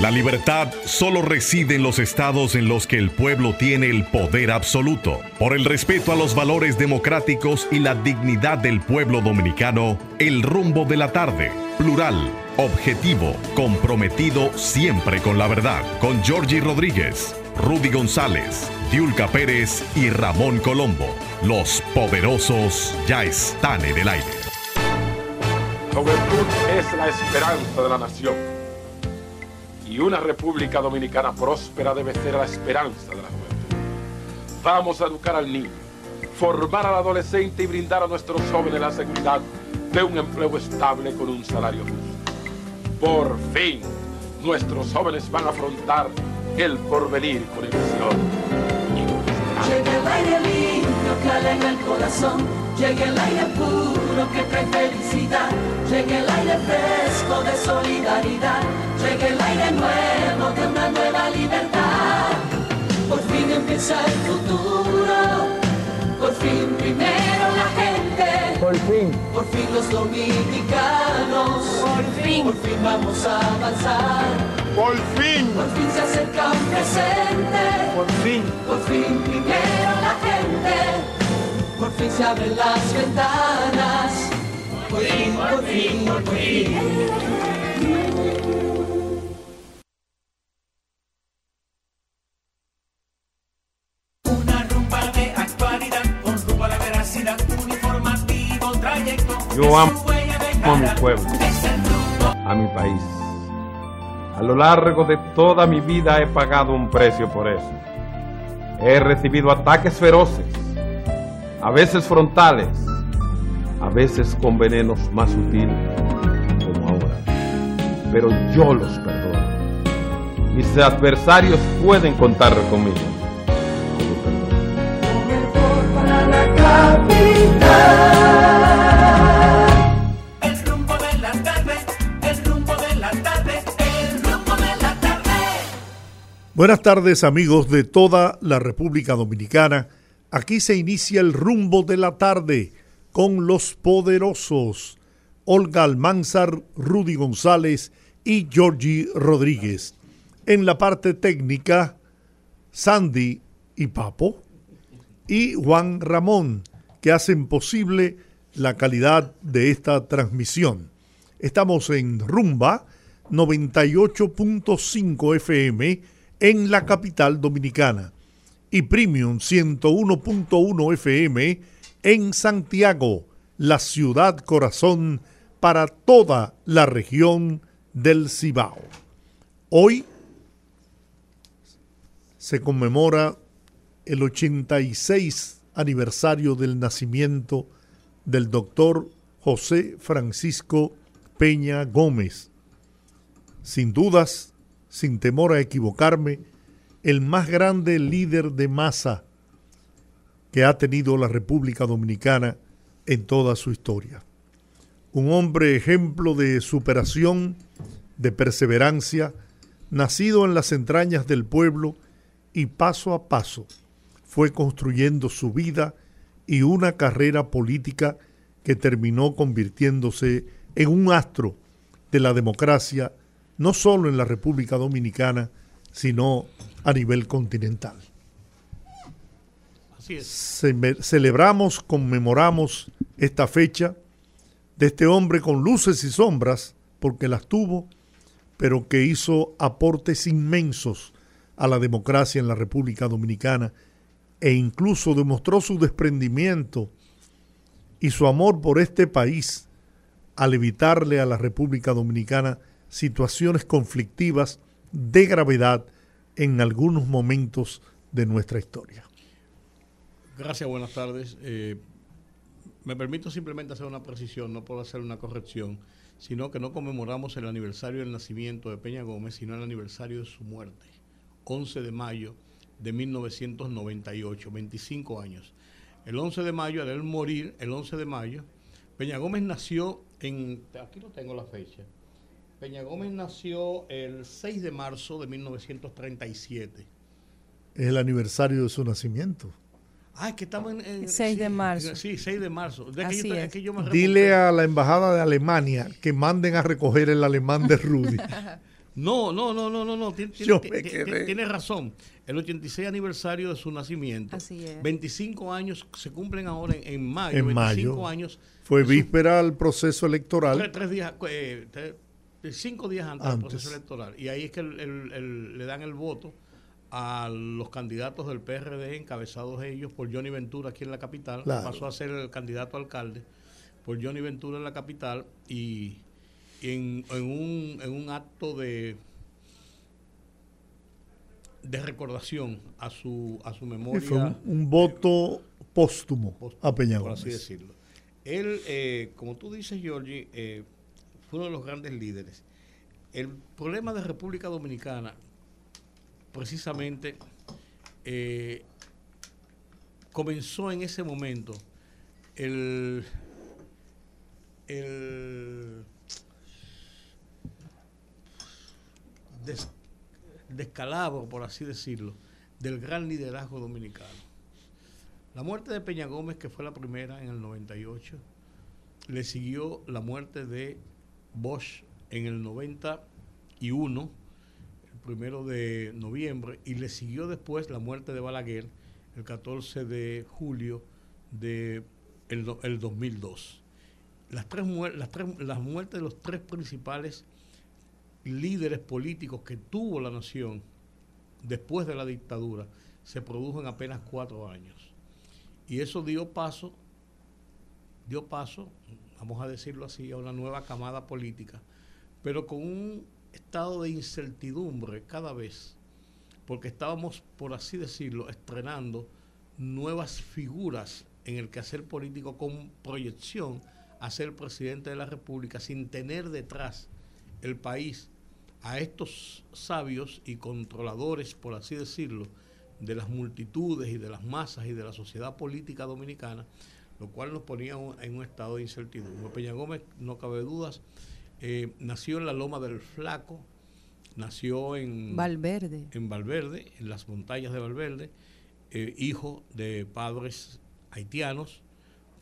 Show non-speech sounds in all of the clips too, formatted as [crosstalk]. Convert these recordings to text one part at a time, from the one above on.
La libertad solo reside en los estados en los que el pueblo tiene el poder absoluto. Por el respeto a los valores democráticos y la dignidad del pueblo dominicano, el rumbo de la tarde, plural, objetivo, comprometido siempre con la verdad, con Georgie Rodríguez, Rudy González, Diulca Pérez y Ramón Colombo. Los poderosos ya están en el aire. Juventud es la esperanza de la nación y una República Dominicana próspera debe ser la esperanza de la juventud. Vamos a educar al niño, formar al adolescente y brindar a nuestros jóvenes la seguridad de un empleo estable con un salario justo. Por fin, nuestros jóvenes van a afrontar el porvenir con ilusión. Que el corazón, llega el aire puro que trae felicidad, llega el aire fresco de solidaridad Llegue el aire nuevo de una nueva libertad. Por fin empieza el futuro. Por fin primero la gente. Por fin. Por fin los dominicanos. Por fin. Por fin vamos a avanzar. Por fin. Por fin se acerca un presente. Por fin. Por fin primero la gente. Por fin se abren las ventanas. Por fin, por fin, por fin. Yo amo a mi pueblo, a mi país. A lo largo de toda mi vida he pagado un precio por eso. He recibido ataques feroces, a veces frontales, a veces con venenos más sutiles, como ahora. Pero yo los perdono. Mis adversarios pueden contar conmigo. Buenas tardes amigos de toda la República Dominicana. Aquí se inicia el rumbo de la tarde con los poderosos Olga Almanzar, Rudy González y Georgie Rodríguez. En la parte técnica, Sandy y Papo y Juan Ramón, que hacen posible la calidad de esta transmisión. Estamos en Rumba 98.5 FM en la capital dominicana y Premium 101.1 FM en Santiago, la ciudad corazón para toda la región del Cibao. Hoy se conmemora el 86 aniversario del nacimiento del doctor José Francisco Peña Gómez. Sin dudas, sin temor a equivocarme, el más grande líder de masa que ha tenido la República Dominicana en toda su historia. Un hombre ejemplo de superación, de perseverancia, nacido en las entrañas del pueblo y paso a paso fue construyendo su vida y una carrera política que terminó convirtiéndose en un astro de la democracia no solo en la República Dominicana, sino a nivel continental. Así es. celebramos, conmemoramos esta fecha de este hombre con luces y sombras, porque las tuvo, pero que hizo aportes inmensos a la democracia en la República Dominicana e incluso demostró su desprendimiento y su amor por este país al evitarle a la República Dominicana situaciones conflictivas de gravedad en algunos momentos de nuestra historia. Gracias, buenas tardes. Eh, me permito simplemente hacer una precisión, no puedo hacer una corrección, sino que no conmemoramos el aniversario del nacimiento de Peña Gómez, sino el aniversario de su muerte, 11 de mayo de 1998, 25 años. El 11 de mayo, al él morir, el 11 de mayo, Peña Gómez nació en, aquí no tengo la fecha, Peña Gómez nació el 6 de marzo de 1937. Es el aniversario de su nacimiento. Ah, es que estamos en... 6 de marzo. Sí, 6 de marzo. Dile a la embajada de Alemania que manden a recoger el alemán de Rudy. [laughs] No, no, no, no, no, no. Tien- Yo tien- me tien- quedé. Tienes razón. El 86 aniversario de su nacimiento. Así es. 25 años se cumplen ahora en, en mayo. En 25 mayo. años. Fue de víspera al proceso electoral. Tres, tres días, eh, tres- cinco días antes, Antes. del proceso electoral. Y ahí es que el- el- el- le dan el voto a los candidatos del PRD, encabezados ellos por Johnny Ventura aquí en la capital. Claro. Pasó a ser el candidato alcalde por Johnny Ventura en la capital y en, en un, en un acto de de recordación a su a su memoria fue un, un voto póstumo a Peña por así decirlo. Él, eh, como tú dices, Giorgi, eh, fue uno de los grandes líderes. El problema de República Dominicana, precisamente, eh, comenzó en ese momento el, el des- descalabro, por así decirlo, del gran liderazgo dominicano. La muerte de Peña Gómez, que fue la primera en el 98, le siguió la muerte de Bosch en el 91, el primero de noviembre, y le siguió después la muerte de Balaguer el 14 de julio de el, do- el 2002. Las, tres, las, tres- las muertes de los tres principales líderes políticos que tuvo la nación después de la dictadura se produjo en apenas cuatro años. Y eso dio paso, dio paso, vamos a decirlo así, a una nueva camada política, pero con un estado de incertidumbre cada vez, porque estábamos, por así decirlo, estrenando nuevas figuras en el quehacer político con proyección a ser presidente de la República sin tener detrás el país a estos sabios y controladores, por así decirlo, de las multitudes y de las masas y de la sociedad política dominicana, lo cual nos ponía un- en un estado de incertidumbre. Peña Gómez, no cabe dudas, eh, nació en la Loma del Flaco, nació en Valverde. en Valverde, en las montañas de Valverde, eh, hijo de padres haitianos,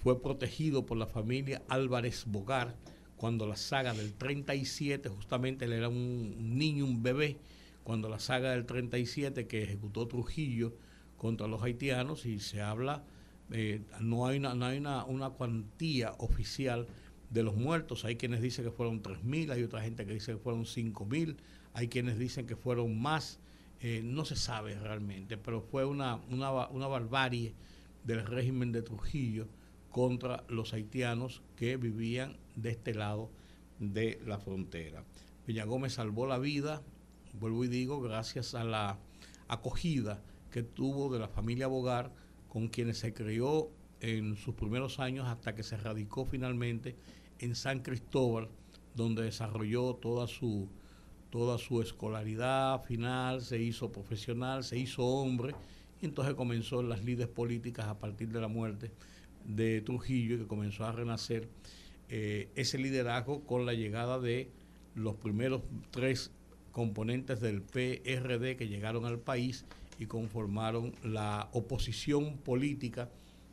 fue protegido por la familia Álvarez Bogar cuando la saga del 37, justamente él era un, un niño, un bebé, cuando la saga del 37 que ejecutó Trujillo contra los haitianos y se habla, eh, no hay, una, no hay una, una cuantía oficial de los muertos, hay quienes dicen que fueron 3.000, hay otra gente que dice que fueron 5.000, hay quienes dicen que fueron más, eh, no se sabe realmente, pero fue una, una, una barbarie del régimen de Trujillo contra los haitianos que vivían de este lado de la frontera. Peña Gómez salvó la vida, vuelvo y digo, gracias a la acogida que tuvo de la familia Bogar, con quienes se crió en sus primeros años hasta que se radicó finalmente en San Cristóbal, donde desarrolló toda su, toda su escolaridad final, se hizo profesional, se hizo hombre, y entonces comenzó en las lides políticas a partir de la muerte de Trujillo, que comenzó a renacer eh, ese liderazgo con la llegada de los primeros tres componentes del PRD que llegaron al país y conformaron la oposición política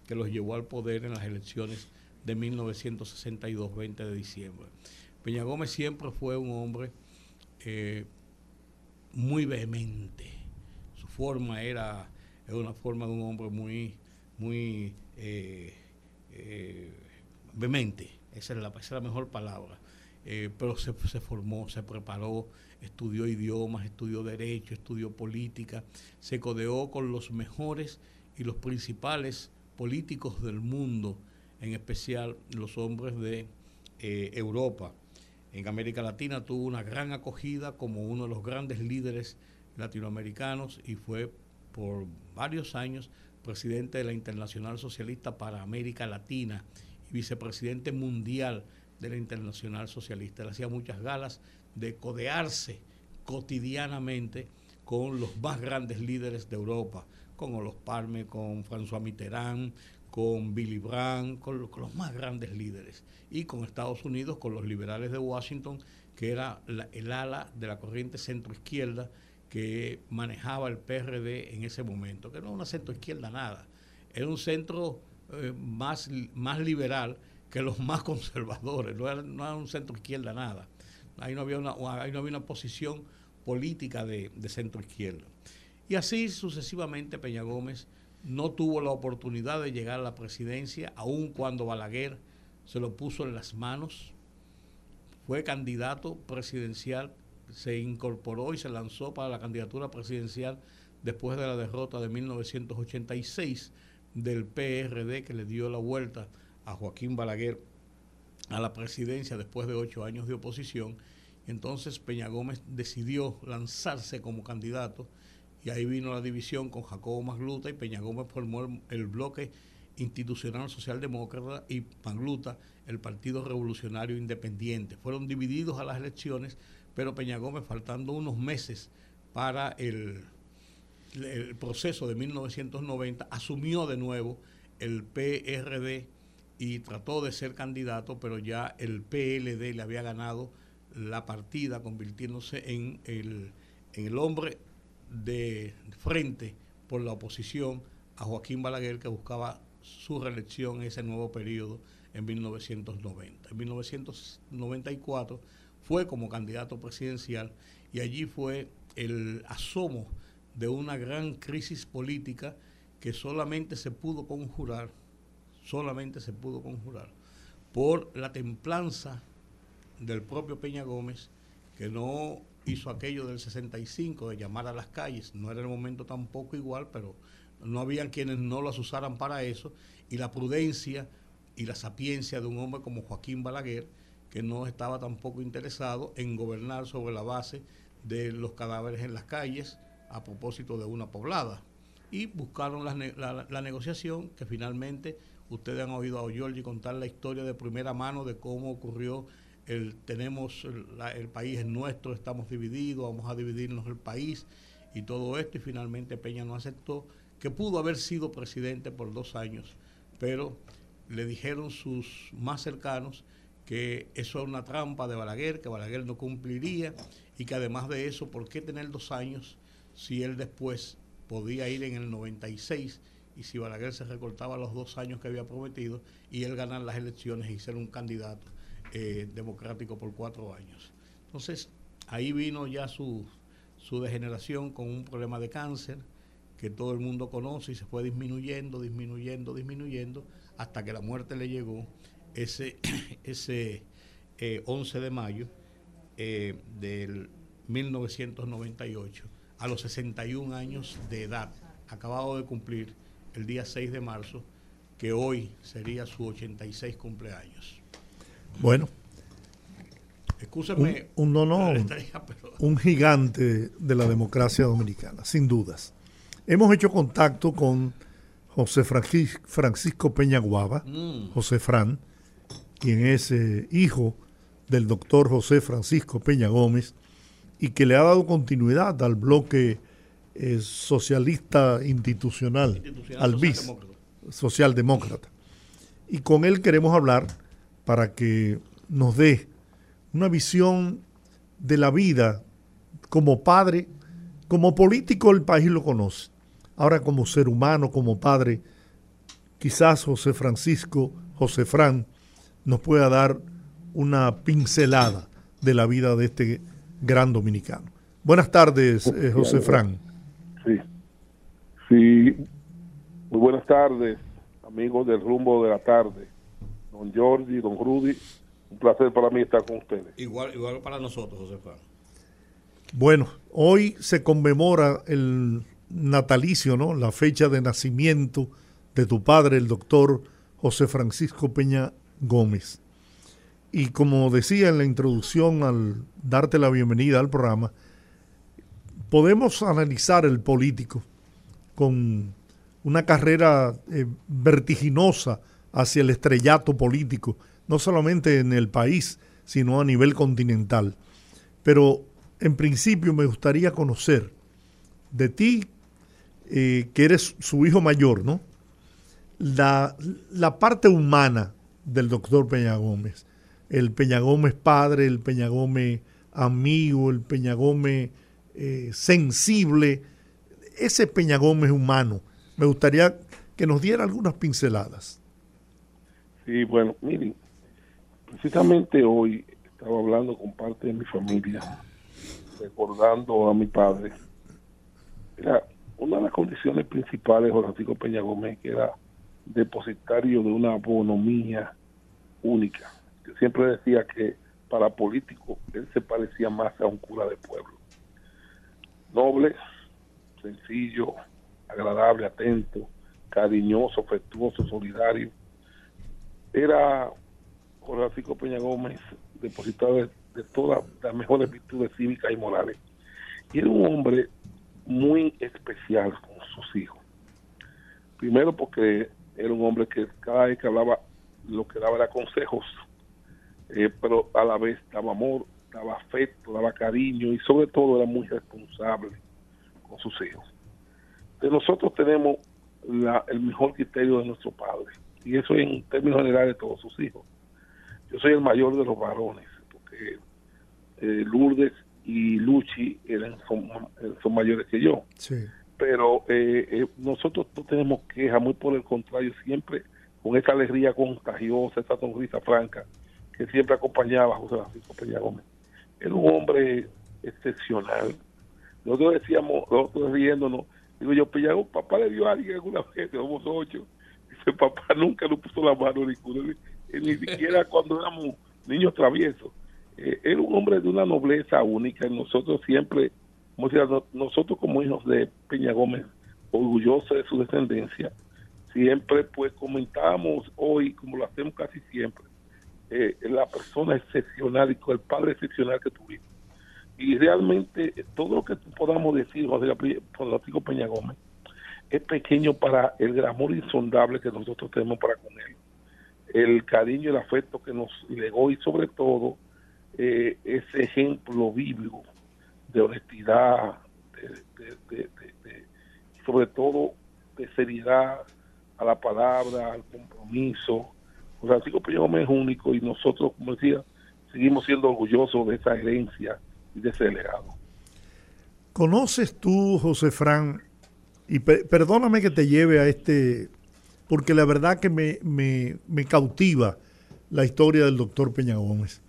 que los llevó al poder en las elecciones de 1962, 20 de diciembre. Peña Gómez siempre fue un hombre eh, muy vehemente. Su forma era, era una forma de un hombre muy, muy eh, eh, vehemente. Esa es, la, esa es la mejor palabra. Pero se, se formó, se preparó, estudió idiomas, estudió derecho, estudió política, se codeó con los mejores y los principales políticos del mundo, en especial los hombres de eh, Europa. En América Latina tuvo una gran acogida como uno de los grandes líderes latinoamericanos y fue por varios años presidente de la Internacional Socialista para América Latina y vicepresidente mundial de la Internacional Socialista. Él hacía muchas galas de codearse cotidianamente con los más grandes líderes de Europa, con Olof Palme, con François Mitterrand, con Billy Brandt, con, lo- con los más grandes líderes, y con Estados Unidos, con los liberales de Washington, que era el ala de la corriente centroizquierda que manejaba el PRD en ese momento, que no era una centroizquierda nada, era un centro eh, más, más liberal que los más conservadores, no era, no era un centro izquierda nada. Ahí no había una, ahí no había una posición política de, centro izquierda. Y así sucesivamente Peña Gómez no tuvo la oportunidad de llegar a la presidencia, aun cuando Balaguer se lo puso en las manos. Fue candidato presidencial, se incorporó y se lanzó para la candidatura presidencial después de la derrota de 1986 del PRD que le dio la vuelta a Joaquín Balaguer a la presidencia después de ocho años de oposición. Entonces Peña Gómez decidió lanzarse como candidato y ahí vino la división con Jacobo Magluta y Peña Gómez formó el, bloque institucional socialdemócrata y Magluta el Partido Revolucionario Independiente. Fueron divididos a las elecciones, pero Peña Gómez faltando unos meses para el, proceso de 1990 asumió de nuevo el PRD y trató de ser candidato, pero ya el PLD le había ganado la partida, convirtiéndose en el, en el hombre de frente por la oposición a Joaquín Balaguer, que buscaba su reelección en ese nuevo periodo en 1990. En 1994 fue como candidato presidencial y allí fue el asomo de una gran crisis política que solamente se pudo conjurar solamente se pudo conjurar por la templanza del propio Peña Gómez, que no hizo aquello del 65 de llamar a las calles, no era el momento tampoco igual, pero no habían quienes no las usaran para eso, y la prudencia y la sapiencia de un hombre como Joaquín Balaguer, que no estaba tampoco interesado en gobernar sobre la base de los cadáveres en las calles a propósito de una poblada. Y buscaron la, la negociación que finalmente Ustedes han oído a Giorgi contar la historia de primera mano de cómo ocurrió el tenemos el, país es nuestro, estamos divididos, vamos a dividirnos el país y todo esto y finalmente Peña no aceptó que pudo haber sido presidente por dos años, pero le dijeron sus más cercanos que eso era una trampa de Balaguer, que Balaguer no cumpliría y que además de eso, ¿por qué tener dos años si él después podía ir en el 96 y si Balaguer se recortaba los dos años que había prometido y él ganar las elecciones y ser un candidato eh, democrático por cuatro años. Entonces, ahí vino ya su, su degeneración con un problema de cáncer que todo el mundo conoce y se fue disminuyendo, disminuyendo, disminuyendo, hasta que la muerte le llegó ese, [coughs] ese 11 eh, de mayo eh, del 1998, a los 61 años de edad, acabado de cumplir el día 6 de marzo, que hoy sería su 86 cumpleaños. Bueno. Escúcheme. Un, [laughs] un gigante de la democracia dominicana, sin dudas. Hemos hecho contacto con José Francisco Peña Guava, mm. José Fran, quien es eh, hijo del doctor José Francisco Peña Gómez y que le ha dado continuidad al bloque socialista institucional, al BIS, socialdemócrata. Y con él queremos hablar para que nos dé una visión de la vida como padre, como político el país lo conoce. Ahora como ser humano, como padre, quizás José Francisco, José Fran, nos pueda dar una pincelada de la vida de este gran dominicano. Buenas tardes, eh, José Fran. Sí. Sí. Muy buenas tardes, amigos del rumbo de la tarde. Don Jordi, don Rudy, un placer para mí estar con ustedes. Igual, igual para nosotros, José Bueno, hoy se conmemora el natalicio, ¿no? La fecha de nacimiento de tu padre, el doctor José Francisco Peña Gómez. Y como decía en la introducción al darte la bienvenida al programa, podemos analizar el político con una carrera eh, vertiginosa hacia el estrellato político, no solamente en el país, sino a nivel continental. Pero en principio me gustaría conocer de ti, eh, que eres su hijo mayor, ¿no? La, la parte humana del doctor Peña Gómez. El Peña Gómez padre, el Peña Gómez amigo, el Peña Gómez eh, sensible, ese Peña Gómez humano. Me gustaría que nos diera algunas pinceladas. Sí, bueno, miren, precisamente hoy estaba hablando con parte de mi familia recordando a mi padre, era una de las condiciones principales de Francisco Peña Gómez, que era depositario de una bonomía única. Que siempre decía que para político él se parecía más a un cura de pueblo. Noble, sencillo, agradable, atento, cariñoso, afectuoso, solidario. Era Francisco Peña Gómez depositado de, todas las mejores virtudes cívicas y morales. Y era un hombre muy especial con sus hijos. Primero porque era un hombre que cada vez que hablaba lo que daba era consejos, eh, pero a la vez daba amor, daba afecto, daba cariño y sobre todo era muy responsable con sus hijos. De nosotros tenemos el mejor criterio de nuestro padre y eso en términos generales de todos sus hijos. Yo soy el mayor de los varones porque eh, Lourdes y Luchi eran, son, son mayores que yo. Sí pero eh, eh, nosotros no tenemos queja, muy por el contrario, siempre con esa alegría contagiosa, esa sonrisa franca que siempre acompañaba a José Francisco Peña Gómez. Era un hombre excepcional. Nosotros decíamos, nosotros riéndonos, digo yo, Peña Gómez, papá le dio a alguien alguna vez, somos ocho, [laughs] dice, papá nunca nos puso la mano ni, ni [laughs] siquiera cuando éramos niños traviesos. Eh, era un hombre de una nobleza única y nosotros siempre nosotros como hijos de Peña Gómez, orgullosos de su descendencia, siempre pues comentamos hoy, como lo hacemos casi siempre, eh, la persona excepcional y con el padre excepcional que tuvimos. Y realmente todo lo que podamos decir, José Francisco Peña Gómez, es pequeño para el amor insondable que nosotros tenemos para con él. El cariño el afecto que nos legó y sobre todo eh, ese ejemplo bíblico de honestidad, de, sobre todo de seriedad a la palabra, al compromiso. Francisco Peña Gómez es único y nosotros, como decía, seguimos siendo orgullosos de esa herencia y de ese legado. ¿Conoces tú, José Fran, y perdóname que te lleve a este, porque la verdad que me, me, me cautiva la historia del doctor Peña Gómez.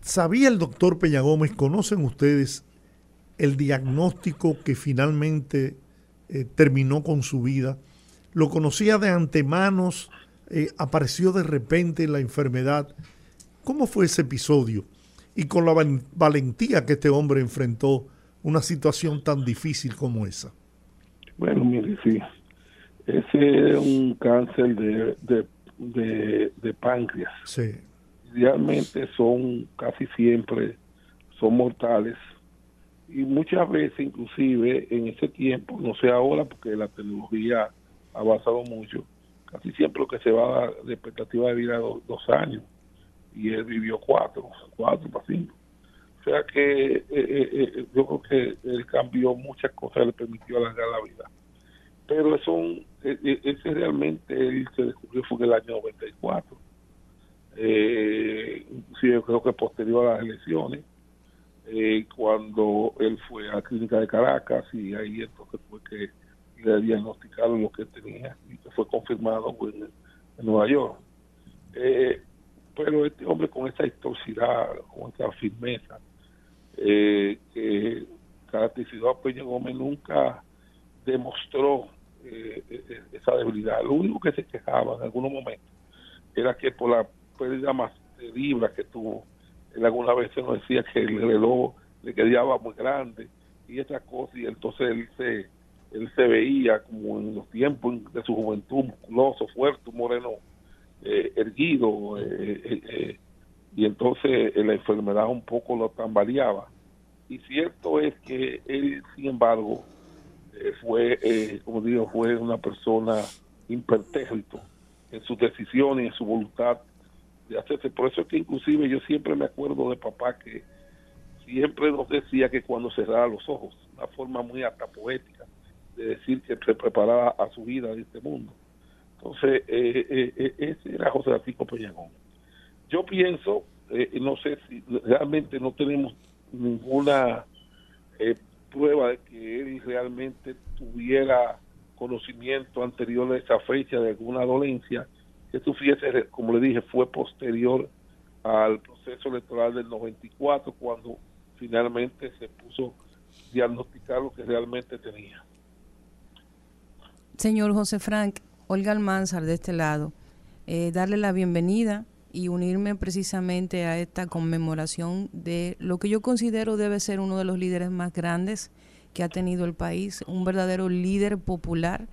¿Sabía el doctor Peña Gómez, conocen ustedes el diagnóstico que finalmente eh, terminó con su vida? ¿Lo conocía de antemanos? Eh, ¿Apareció de repente la enfermedad? ¿Cómo fue ese episodio? Y con la valentía que este hombre enfrentó una situación tan difícil como esa. Bueno, mire, sí. Ese es un cáncer de, de, de, de páncreas. Sí realmente son casi siempre son mortales y muchas veces inclusive en ese tiempo, no sé ahora porque la tecnología ha avanzado mucho, casi siempre lo que se va de expectativa de vida dos, dos años y él vivió cuatro, cuatro para cinco. O sea que eh, eh, eh, yo creo que él cambió muchas cosas, le permitió alargar la vida. Pero eso, ese realmente él se descubrió fue en el año 94 eh, inclusive creo que posterior a las elecciones, eh, cuando él fue a la clínica de Caracas y ahí entonces fue que le diagnosticaron lo que tenía y que fue confirmado en, Nueva York. Eh, pero este hombre con esa historicidad, con esa firmeza, eh, que caracterizó a Peña Gómez nunca demostró eh, esa debilidad. Lo único que se quejaba en algunos momentos era que por la pérdida más terrible que tuvo. Él alguna vez nos decía que el reloj le quedaba muy grande y esa cosa, y entonces él se, él se veía como en los tiempos de su juventud, musculoso, fuerte, moreno, eh, erguido, eh, eh, y entonces la enfermedad un poco lo tambaleaba. Y cierto es que él, sin embargo, fue, como digo, fue una persona impertérrito en sus decisiones en su voluntad de hacerse. Por eso es que inclusive yo siempre me acuerdo de papá que siempre nos decía que cuando cerraba los ojos, una forma muy hasta poética de decir que se preparaba a su vida en este mundo. Entonces, eh, eh, eh, ese era José Francisco Peñagón. Yo pienso, no sé si realmente no tenemos ninguna prueba de que él realmente tuviera conocimiento anterior a esa fecha de alguna dolencia, esto fíjese, como le dije, fue posterior al proceso electoral del 94, cuando finalmente se puso diagnosticar lo que realmente tenía. Señor José Frank, Olga Almanzar de este lado, eh, darle la bienvenida y unirme precisamente a esta conmemoración de lo que yo considero debe ser uno de los líderes más grandes que ha tenido el país, un verdadero líder popular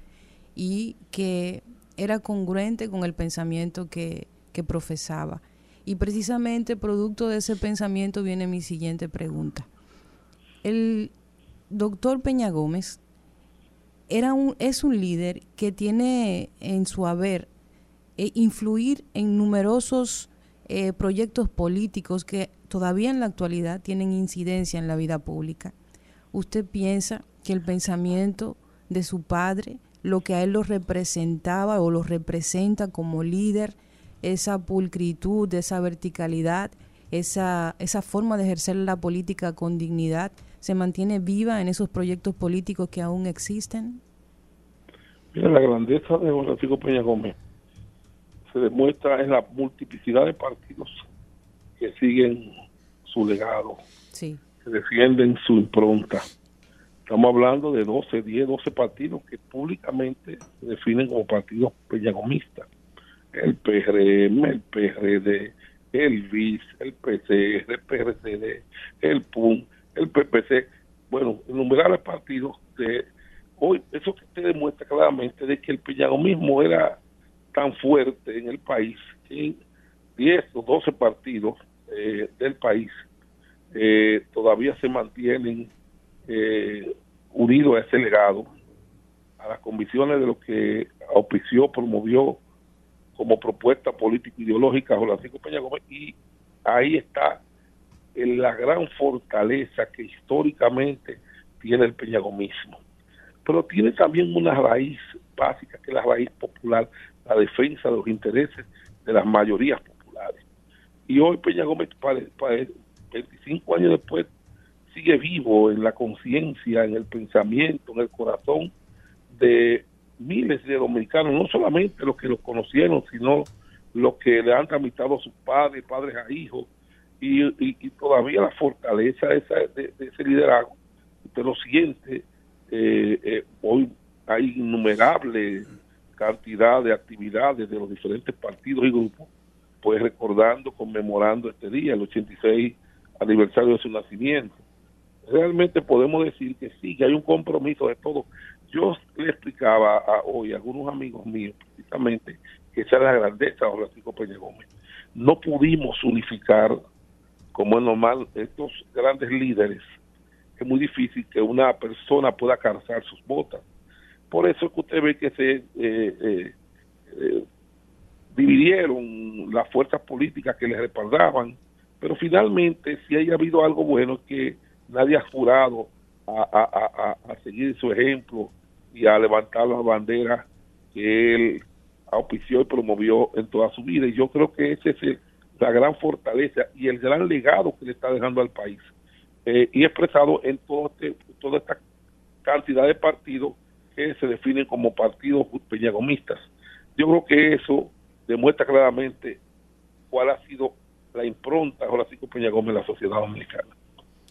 y que era congruente con el pensamiento que, que profesaba. Y precisamente producto de ese pensamiento viene mi siguiente pregunta. El doctor Peña Gómez era un, es un líder que tiene en su haber eh, influir en numerosos eh, proyectos políticos que todavía en la actualidad tienen incidencia en la vida pública. ¿Usted piensa que el pensamiento de su padre, lo que a él lo representaba o lo representa como líder, esa pulcritud, esa verticalidad, esa, esa forma de ejercer la política con dignidad, se mantiene viva en esos proyectos políticos que aún existen? Mira, la grandeza de Francisco Peña Gómez se demuestra en la multiplicidad de partidos que siguen su legado, sí. que defienden su impronta. Estamos hablando de 12, 10, 12 partidos que públicamente se definen como partidos peñagomistas. El PRM, el PRD, el VIS, el PCR, el PRCD, el PUM, el PPC, bueno, innumerables partidos de hoy, eso que te demuestra claramente de que el peñagomismo era tan fuerte en el país que 10 o 12 partidos eh, del país eh, todavía se mantienen eh, unidos a ese legado, a las convicciones de lo que auspició, promovió como propuesta político-ideológica Francisco Peña Gómez y ahí está la gran fortaleza que históricamente tiene el peñagomismo. Pero tiene también una raíz básica que es la raíz popular, la defensa de los intereses de las mayorías populares. Y hoy Peña Gómez, para, 25 años después, sigue vivo en la conciencia, en el pensamiento, en el corazón de miles de dominicanos, no solamente los que lo conocieron, sino los que le han tramitado a sus padres, padres a hijos, y, todavía la fortaleza de, ese liderazgo, usted lo siente, eh, eh, hoy hay innumerables cantidad de actividades de los diferentes partidos y grupos, pues recordando, conmemorando este día, el 86 aniversario de su nacimiento. Realmente podemos decir que sí, que hay un compromiso de todo. Yo le explicaba a, hoy a algunos amigos míos, precisamente, que esa es la grandeza de Francisco Peña Gómez. No pudimos unificar, como es normal, estos grandes líderes. Es muy difícil que una persona pueda calzar sus botas por eso es que usted ve que se eh, eh, eh, dividieron las fuerzas políticas que le respaldaban, pero finalmente si haya habido algo bueno es que nadie ha jurado a, seguir su ejemplo y a levantar la bandera que él auspició y promovió en toda su vida. Y yo creo que esa es la gran fortaleza y el gran legado que le está dejando al país. y expresado en todo este, toda esta cantidad de partidos que se definen como partidos peñagomistas. Yo creo que eso demuestra claramente cuál ha sido la impronta de Horacio Peña Gómez en la sociedad dominicana.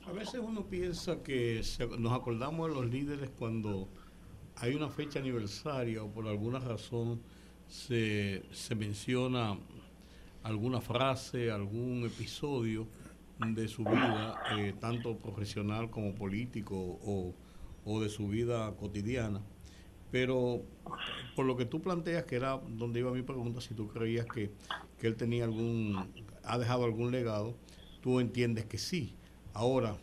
A veces uno piensa que nos acordamos de los líderes cuando hay una fecha aniversaria o por alguna razón se, se menciona alguna frase, algún episodio de su vida, eh, tanto profesional como político o o de su vida cotidiana. Pero por lo que tú planteas, que era donde iba mi pregunta, si tú creías que, que él tenía algún, ha dejado algún legado, tú entiendes que sí. Ahora,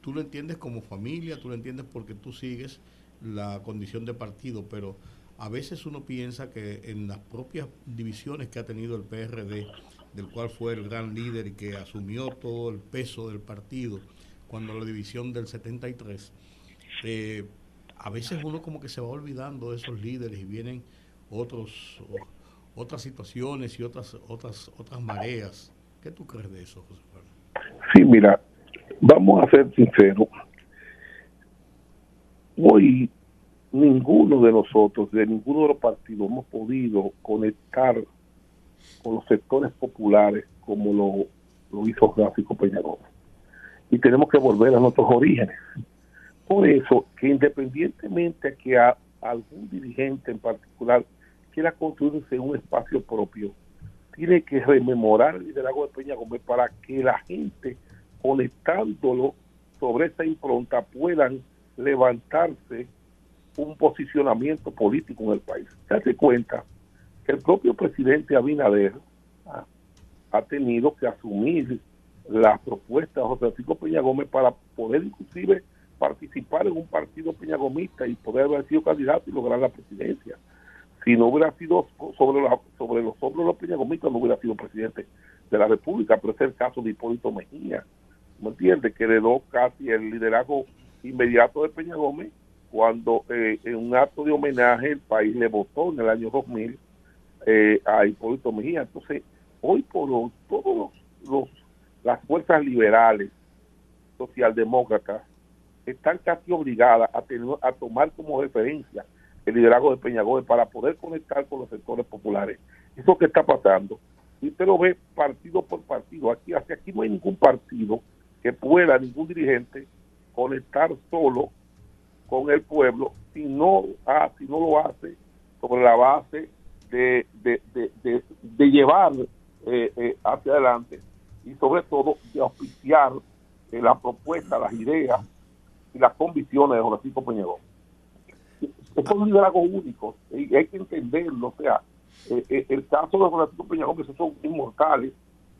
tú lo entiendes como familia, tú lo entiendes porque tú sigues la condición de partido, pero a veces uno piensa que en las propias divisiones que ha tenido el PRD, del cual fue el gran líder y que asumió todo el peso del partido cuando la división del 73, eh, a veces uno como que se va olvidando de esos líderes y vienen otros otras situaciones y otras otras otras mareas. ¿Qué tú crees de eso, José Sí, mira, vamos a ser sinceros. Hoy ninguno de nosotros, de ninguno de los partidos, hemos podido conectar con los sectores populares como lo, lo hizo Gráfico Peñarol. y tenemos que volver a nuestros orígenes. Por eso, que independientemente que a algún dirigente en particular quiera construirse un espacio propio, tiene que rememorar el liderazgo de Peña Gómez para que la gente, conectándolo sobre esa impronta, puedan levantarse un posicionamiento político en el país. Se hace cuenta que el propio presidente Abinader ah, ha tenido que asumir las propuestas de José Francisco Peña Gómez para poder inclusive participar en un partido peñagomista y poder haber sido candidato y lograr la presidencia. Si no hubiera sido sobre, la, sobre los hombros de los peñagomistas, no hubiera sido presidente de la República, pero es el caso de Hipólito Mejía, ¿me entiende? Que heredó casi el liderazgo inmediato de Peña Gómez cuando eh, en un acto de homenaje el país le votó en el año 2000 eh, a Hipólito Mejía. Entonces, hoy por hoy, todos los, las fuerzas liberales, socialdemócratas, están casi obligadas a, tener, a tomar como referencia el liderazgo de Peña Gómez para poder conectar con los sectores populares. Eso que está pasando. Y usted lo ve partido por partido. Aquí, aquí no hay ningún partido que pueda, ningún dirigente, conectar solo con el pueblo si no, ah, si no lo hace sobre la base de, de, de, de, llevar eh, eh, hacia adelante y sobre todo de auspiciar eh, la propuesta, las ideas y las convicciones de Francisco Peñagón. Es un liderazgo único y hay que entenderlo. O sea, el caso de Francisco Peñagón, que son inmortales,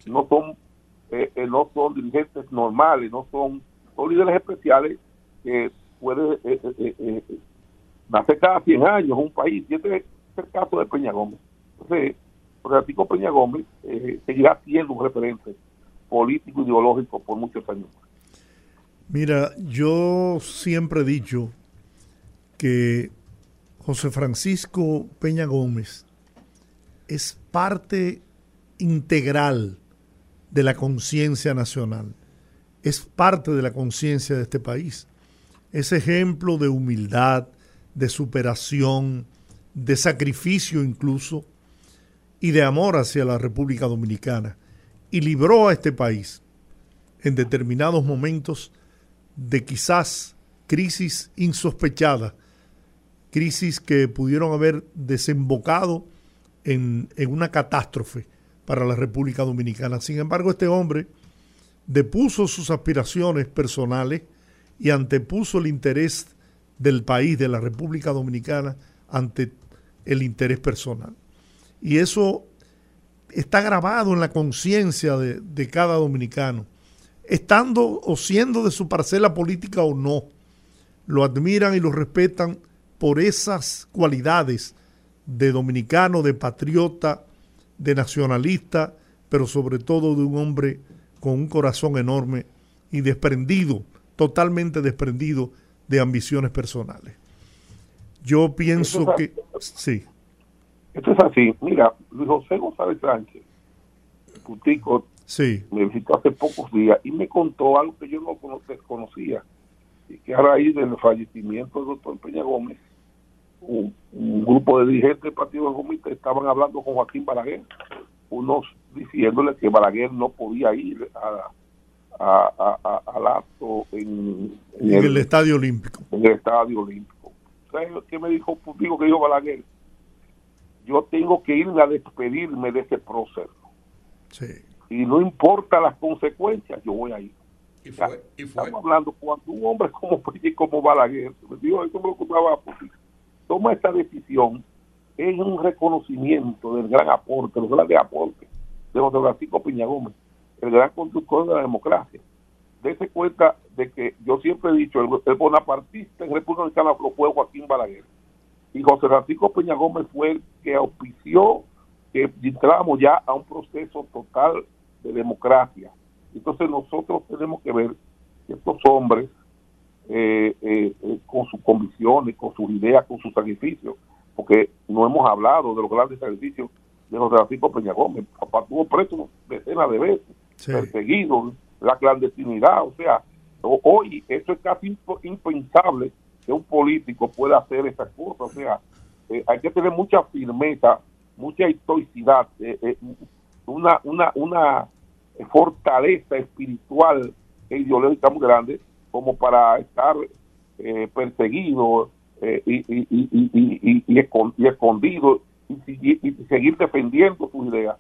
no son, no son dirigentes normales, no son, son líderes especiales que puede eh, eh, eh, nacer cada 100 años un país. Y este es el caso de Peña Gómez. Entonces, Francisco Peña Gómez seguirá siendo un referente político ideológico por muchos años. Mira, yo siempre he dicho que José Francisco Peña Gómez es parte integral de la conciencia nacional, es parte de la conciencia de este país ese ejemplo de humildad, de superación, de sacrificio incluso, y de amor hacia la República Dominicana, y libró a este país en determinados momentos de quizás crisis insospechadas, crisis que pudieron haber desembocado en, en, una catástrofe para la República Dominicana. Sin embargo, este hombre depuso sus aspiraciones personales, y antepuso el interés del país, de la República Dominicana, ante el interés personal. Y eso está grabado en la conciencia de, cada dominicano, estando o siendo de su parcela política o no. Lo admiran y lo respetan por esas cualidades de dominicano, de patriota, de nacionalista, pero sobre todo de un hombre con un corazón enorme y desprendido totalmente desprendido de ambiciones personales. Yo pienso que sí. Esto es así. Mira, Luis José González Sánchez, Putico, sí. me visitó hace pocos días y me contó algo que yo no conocía, y que a raíz del fallecimiento del doctor Peña Gómez, un, grupo de dirigentes del Partido Gómez estaban hablando con Joaquín Balaguer, unos diciéndole que Balaguer no podía ir a, a, al acto en, el, Estadio Olímpico. En el Estadio Olímpico. ¿Sabes qué me dijo digo que dijo Balaguer? Yo tengo que irme a despedirme de ese proceso. Sí. Y no importa las consecuencias, yo voy a ir. ¿Y fue? ¿Y fue? Estamos hablando cuando un hombre como, [laughs] como Balaguer, digo, eso me lo toma esta decisión, es un reconocimiento del gran aporte, los grandes aportes de José Francisco Piña Gómez el gran conductor de la democracia. Dese cuenta de que yo siempre he dicho, el, bonapartista en República Dominicana fue Joaquín Balaguer. Y José Francisco Peña Gómez fue el que auspició que entramos ya a un proceso total de democracia. Entonces nosotros tenemos que ver que estos hombres, eh, eh, eh, con sus convicciones, con sus ideas, con sus sacrificios, porque no hemos hablado de los grandes sacrificios de José Francisco Peña Gómez. Papá tuvo preso decenas de veces perseguido, la clandestinidad, o sea, hoy eso es casi impensable que un político pueda hacer esas cosas, o sea, eh, hay que tener mucha firmeza, mucha historicidad, eh, eh, una, una, una fortaleza espiritual ideológica muy grande como para estar perseguido y, y, y, y, escondido y, seguir defendiendo sus ideas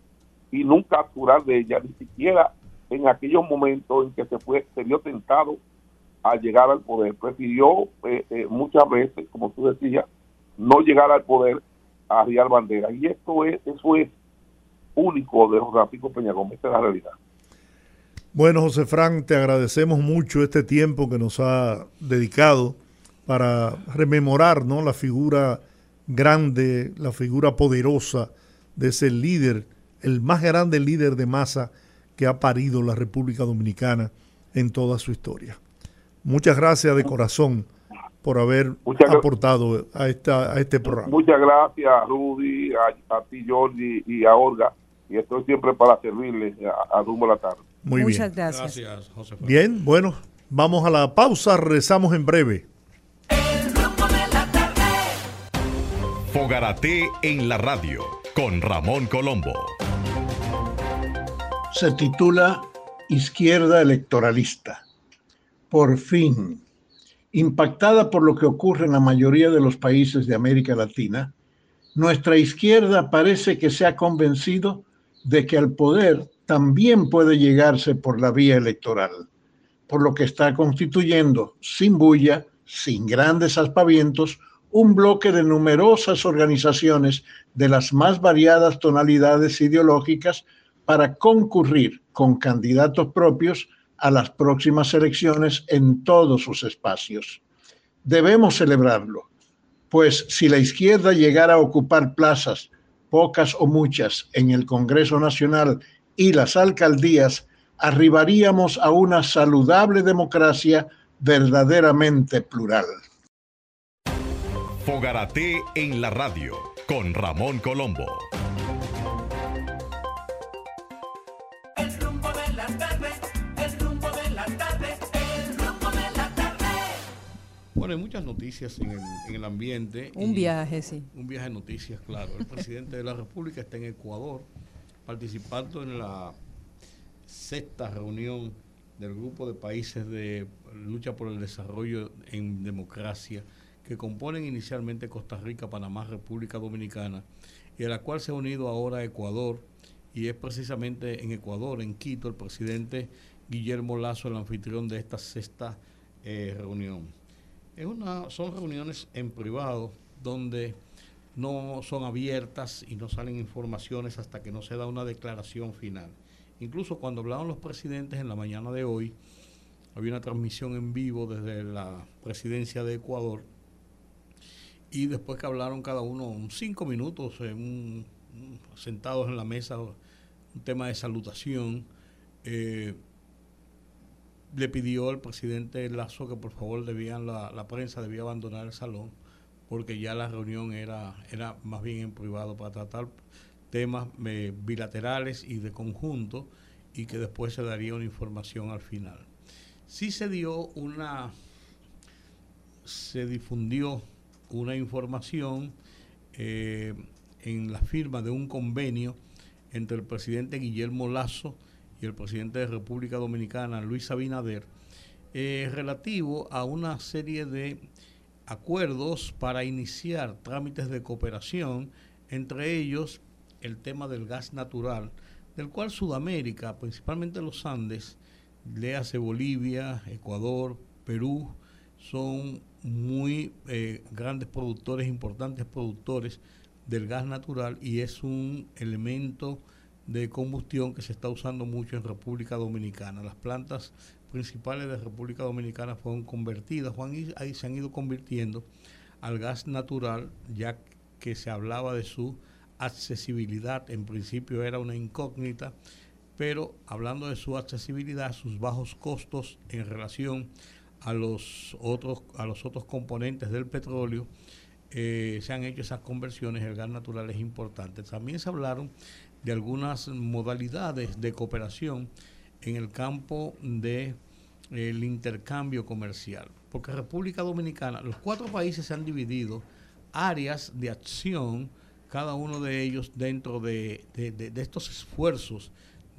y nunca actuar de ellas, ni siquiera en aquellos momentos en que se fue se vio tentado a llegar al poder. Prefirió eh, eh, muchas veces, como tú decías, no llegar al poder a arriar bandera. Y esto es, eso es único de José Francisco Peña Gómez, esta es la realidad. Bueno, José Fran, te agradecemos mucho este tiempo que nos ha dedicado para rememorar ¿no? la figura grande, la figura poderosa de ese líder, el más grande líder de masa que ha parido la República Dominicana en toda su historia. Muchas gracias de corazón por haber aportado a, esta, a este programa. Muchas gracias, Rudy, a, ti, Jordi, y a Olga. Y estoy siempre para servirles a, a rumbo la tarde. Muy Muchas bien. gracias. Gracias, José. Bien, bueno, vamos a la pausa, rezamos en breve. Fogarate en la radio con Ramón Colombo. Se titula Izquierda Electoralista. Por fin, impactada por lo que ocurre en la mayoría de los países de América Latina, nuestra izquierda parece que se ha convencido de que al poder también puede llegarse por la vía electoral, por lo que está constituyendo, sin bulla, sin grandes aspavientos, un bloque de numerosas organizaciones de las más variadas tonalidades ideológicas para concurrir con candidatos propios a las próximas elecciones en todos sus espacios. Debemos celebrarlo, pues si la izquierda llegara a ocupar plazas, pocas o muchas, en el Congreso Nacional y las alcaldías, arribaríamos a una saludable democracia verdaderamente plural. Fogarate en la radio con Ramón Colombo. Bueno, hay muchas noticias en el, en el ambiente. Un y viaje, sí. Un viaje de noticias, claro. El presidente de la República está en Ecuador participando en la sexta reunión del grupo de países de lucha por el desarrollo en democracia que componen inicialmente Costa Rica, Panamá, República Dominicana, y a la cual se ha unido ahora Ecuador, y es precisamente en Ecuador, en Quito, el presidente Guillermo Lazo, el anfitrión de esta sexta eh, reunión. Son reuniones en privado donde no son abiertas y no salen informaciones hasta que no se da una declaración final. Incluso cuando hablaban los presidentes en la mañana de hoy, había una transmisión en vivo desde la presidencia de Ecuador y después que hablaron cada uno cinco minutos sentados en la mesa, un tema de salutación, eh, le pidió al presidente Lazo que por favor debían la, la, prensa debía abandonar el salón porque ya la reunión era, era más bien en privado para tratar temas eh, bilaterales y de conjunto y que después se daría una información al final. Sí se dio una, se difundió una información eh, en la firma de un convenio entre el presidente Guillermo Lazo y el presidente de República Dominicana, Luis Abinader, eh, relativo a una serie de acuerdos para iniciar trámites de cooperación, entre ellos el tema del gas natural, del cual Sudamérica, principalmente los Andes, léase Bolivia, Ecuador, Perú, son muy eh, grandes productores, importantes productores del gas natural y es un elemento de combustión que se está usando mucho en República Dominicana. Las plantas principales de República Dominicana fueron convertidas, Juan, y ahí se han ido convirtiendo al gas natural, ya que se hablaba de su accesibilidad, en principio era una incógnita, pero hablando de su accesibilidad, sus bajos costos en relación a los otros, a los otros componentes del petróleo, eh, se han hecho esas conversiones, el gas natural es importante. También se hablaron de algunas modalidades de cooperación en el campo del de, intercambio comercial, porque República Dominicana, los cuatro países se han dividido áreas de acción, cada uno de ellos dentro de, de estos esfuerzos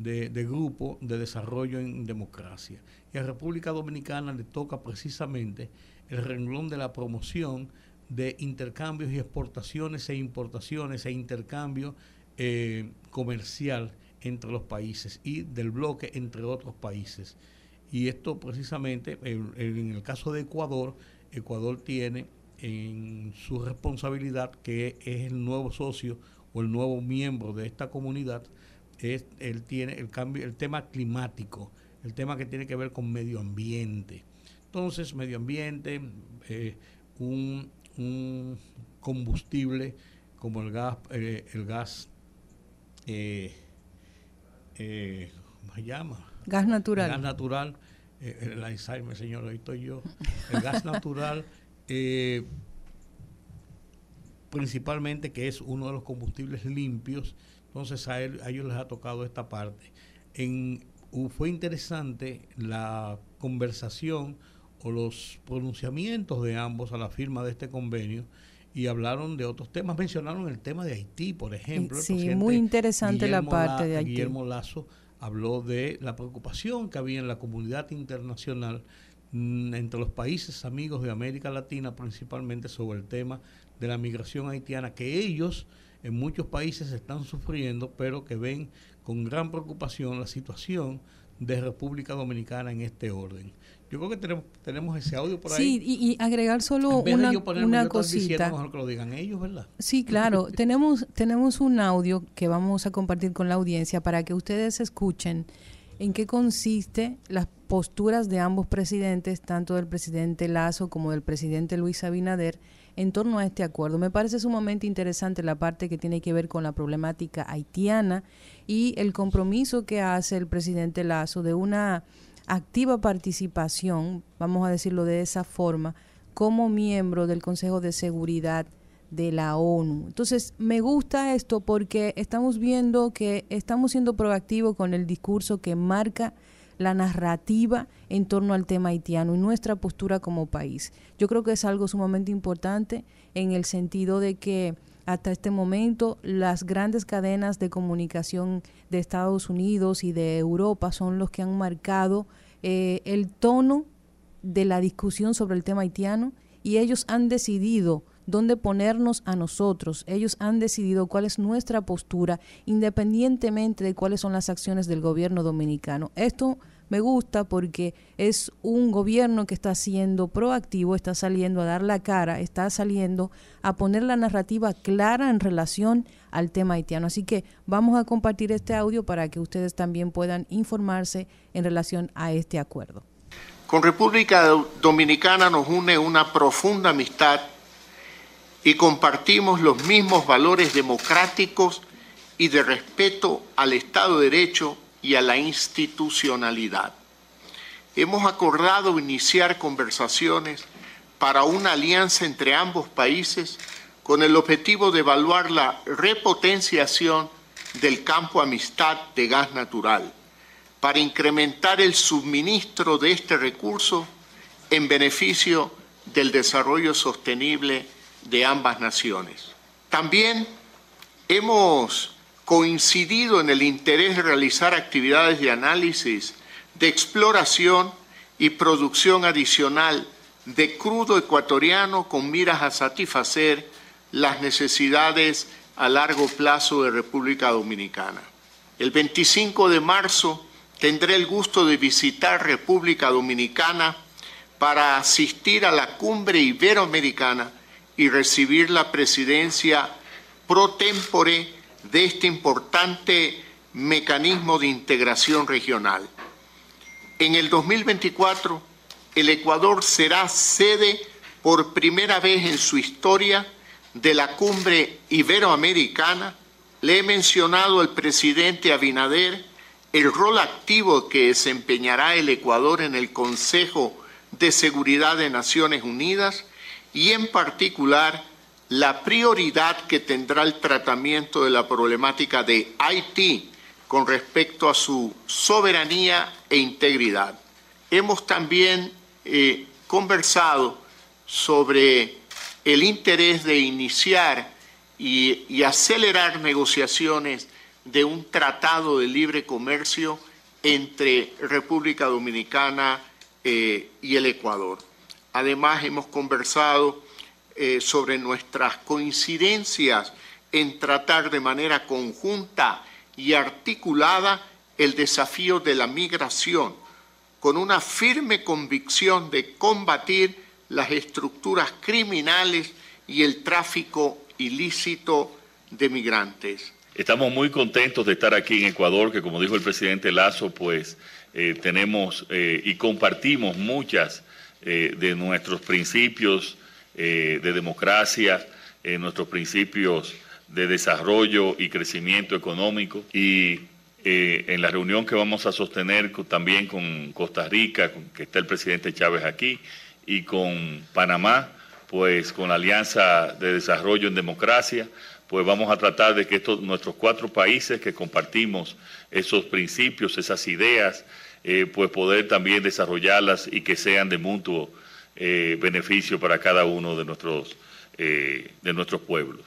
de, grupo de desarrollo en democracia. Y a República Dominicana le toca precisamente el renglón de la promoción de intercambios y exportaciones e importaciones e intercambio eh, comercial entre los países y del bloque entre otros países. Y esto precisamente, en, el caso de Ecuador, Ecuador tiene en su responsabilidad, que es el nuevo socio o el nuevo miembro de esta comunidad, es, él tiene el cambio, el tema climático, el tema que tiene que ver con medio ambiente. Entonces, medio ambiente, eh, un, combustible como el gas, eh, el gas, eh, ¿cómo se llama? Gas natural. gas natural, el Alzheimer, señor, ahí estoy yo. El gas [laughs] natural, principalmente que es uno de los combustibles limpios, entonces a, ellos les ha tocado esta parte. En, fue interesante la conversación o los pronunciamientos de ambos a la firma de este convenio y hablaron de otros temas. Mencionaron el tema de Haití, por ejemplo. Sí, muy interesante la parte de Haití. Guillermo Lazo habló de la preocupación que había en la comunidad internacional mm, entre los países amigos de América Latina, principalmente sobre el tema de la migración haitiana, que ellos en muchos países están sufriendo, pero que ven con gran preocupación la situación de República Dominicana en este orden. Yo creo que tenemos, tenemos ese audio por ahí. Sí, y, agregar solo una, una cosita. Mejor que lo digan ellos, ¿verdad? Sí, claro. [laughs] tenemos, tenemos un audio que vamos a compartir con la audiencia para que ustedes escuchen en qué consiste las posturas de ambos presidentes, tanto del presidente Lazo como del presidente Luis Abinader, en torno a este acuerdo. Me parece sumamente interesante la parte que tiene que ver con la problemática haitiana y el compromiso que hace el presidente Lazo de una activa participación, vamos a decirlo de esa forma, como miembro del Consejo de Seguridad de la ONU. Entonces, me gusta esto porque estamos viendo que estamos siendo proactivos con el discurso que marca la narrativa en torno al tema haitiano y nuestra postura como país. Yo creo que es algo sumamente importante en el sentido de que hasta este momento las grandes cadenas de comunicación de Estados Unidos y de Europa son los que han marcado eh, el tono de la discusión sobre el tema haitiano y ellos han decidido dónde ponernos a nosotros. Ellos han decidido cuál es nuestra postura, independientemente de cuáles son las acciones del gobierno dominicano. Esto me gusta porque es un gobierno que está siendo proactivo, está saliendo a dar la cara, está saliendo a poner la narrativa clara en relación al tema haitiano. Así que vamos a compartir este audio para que ustedes también puedan informarse en relación a este acuerdo. Con República Dominicana nos une una profunda amistad y compartimos los mismos valores democráticos y de respeto al Estado de Derecho y a la institucionalidad. Hemos acordado iniciar conversaciones para una alianza entre ambos países con el objetivo de evaluar la repotenciación del campo amistad de gas natural para incrementar el suministro de este recurso en beneficio del desarrollo sostenible de ambas naciones. También hemos coincidido en el interés de realizar actividades de análisis, de exploración y producción adicional de crudo ecuatoriano con miras a satisfacer las necesidades a largo plazo de República Dominicana. El 25 de marzo tendré el gusto de visitar República Dominicana para asistir a la cumbre iberoamericana y recibir la presidencia pro tempore de este importante mecanismo de integración regional. En el 2024, el Ecuador será sede por primera vez en su historia de la cumbre iberoamericana. Le he mencionado al presidente Abinader el rol activo que desempeñará el Ecuador en el Consejo de Seguridad de Naciones Unidas y en particular la prioridad que tendrá el tratamiento de la problemática de Haití con respecto a su soberanía e integridad. Hemos también eh, conversado sobre el interés de iniciar y, acelerar negociaciones de un tratado de libre comercio entre República Dominicana eh, y el Ecuador. Además, hemos conversado eh, sobre nuestras coincidencias en tratar de manera conjunta y articulada el desafío de la migración, con una firme convicción de combatir las estructuras criminales y el tráfico ilícito de migrantes. Estamos muy contentos de estar aquí en Ecuador, que como dijo el presidente Lazo, pues eh, tenemos eh, y compartimos muchas de nuestros principios de democracia, nuestros principios de desarrollo y crecimiento económico. Y en la reunión que vamos a sostener también con Costa Rica, que está el presidente Chávez aquí, y con Panamá, pues con la Alianza de Desarrollo en Democracia, pues vamos a tratar de que estos, nuestros cuatro países que compartimos esos principios, esas ideas, eh, pues poder también desarrollarlas y que sean de mutuo eh, beneficio para cada uno de nuestros, eh, de nuestros pueblos.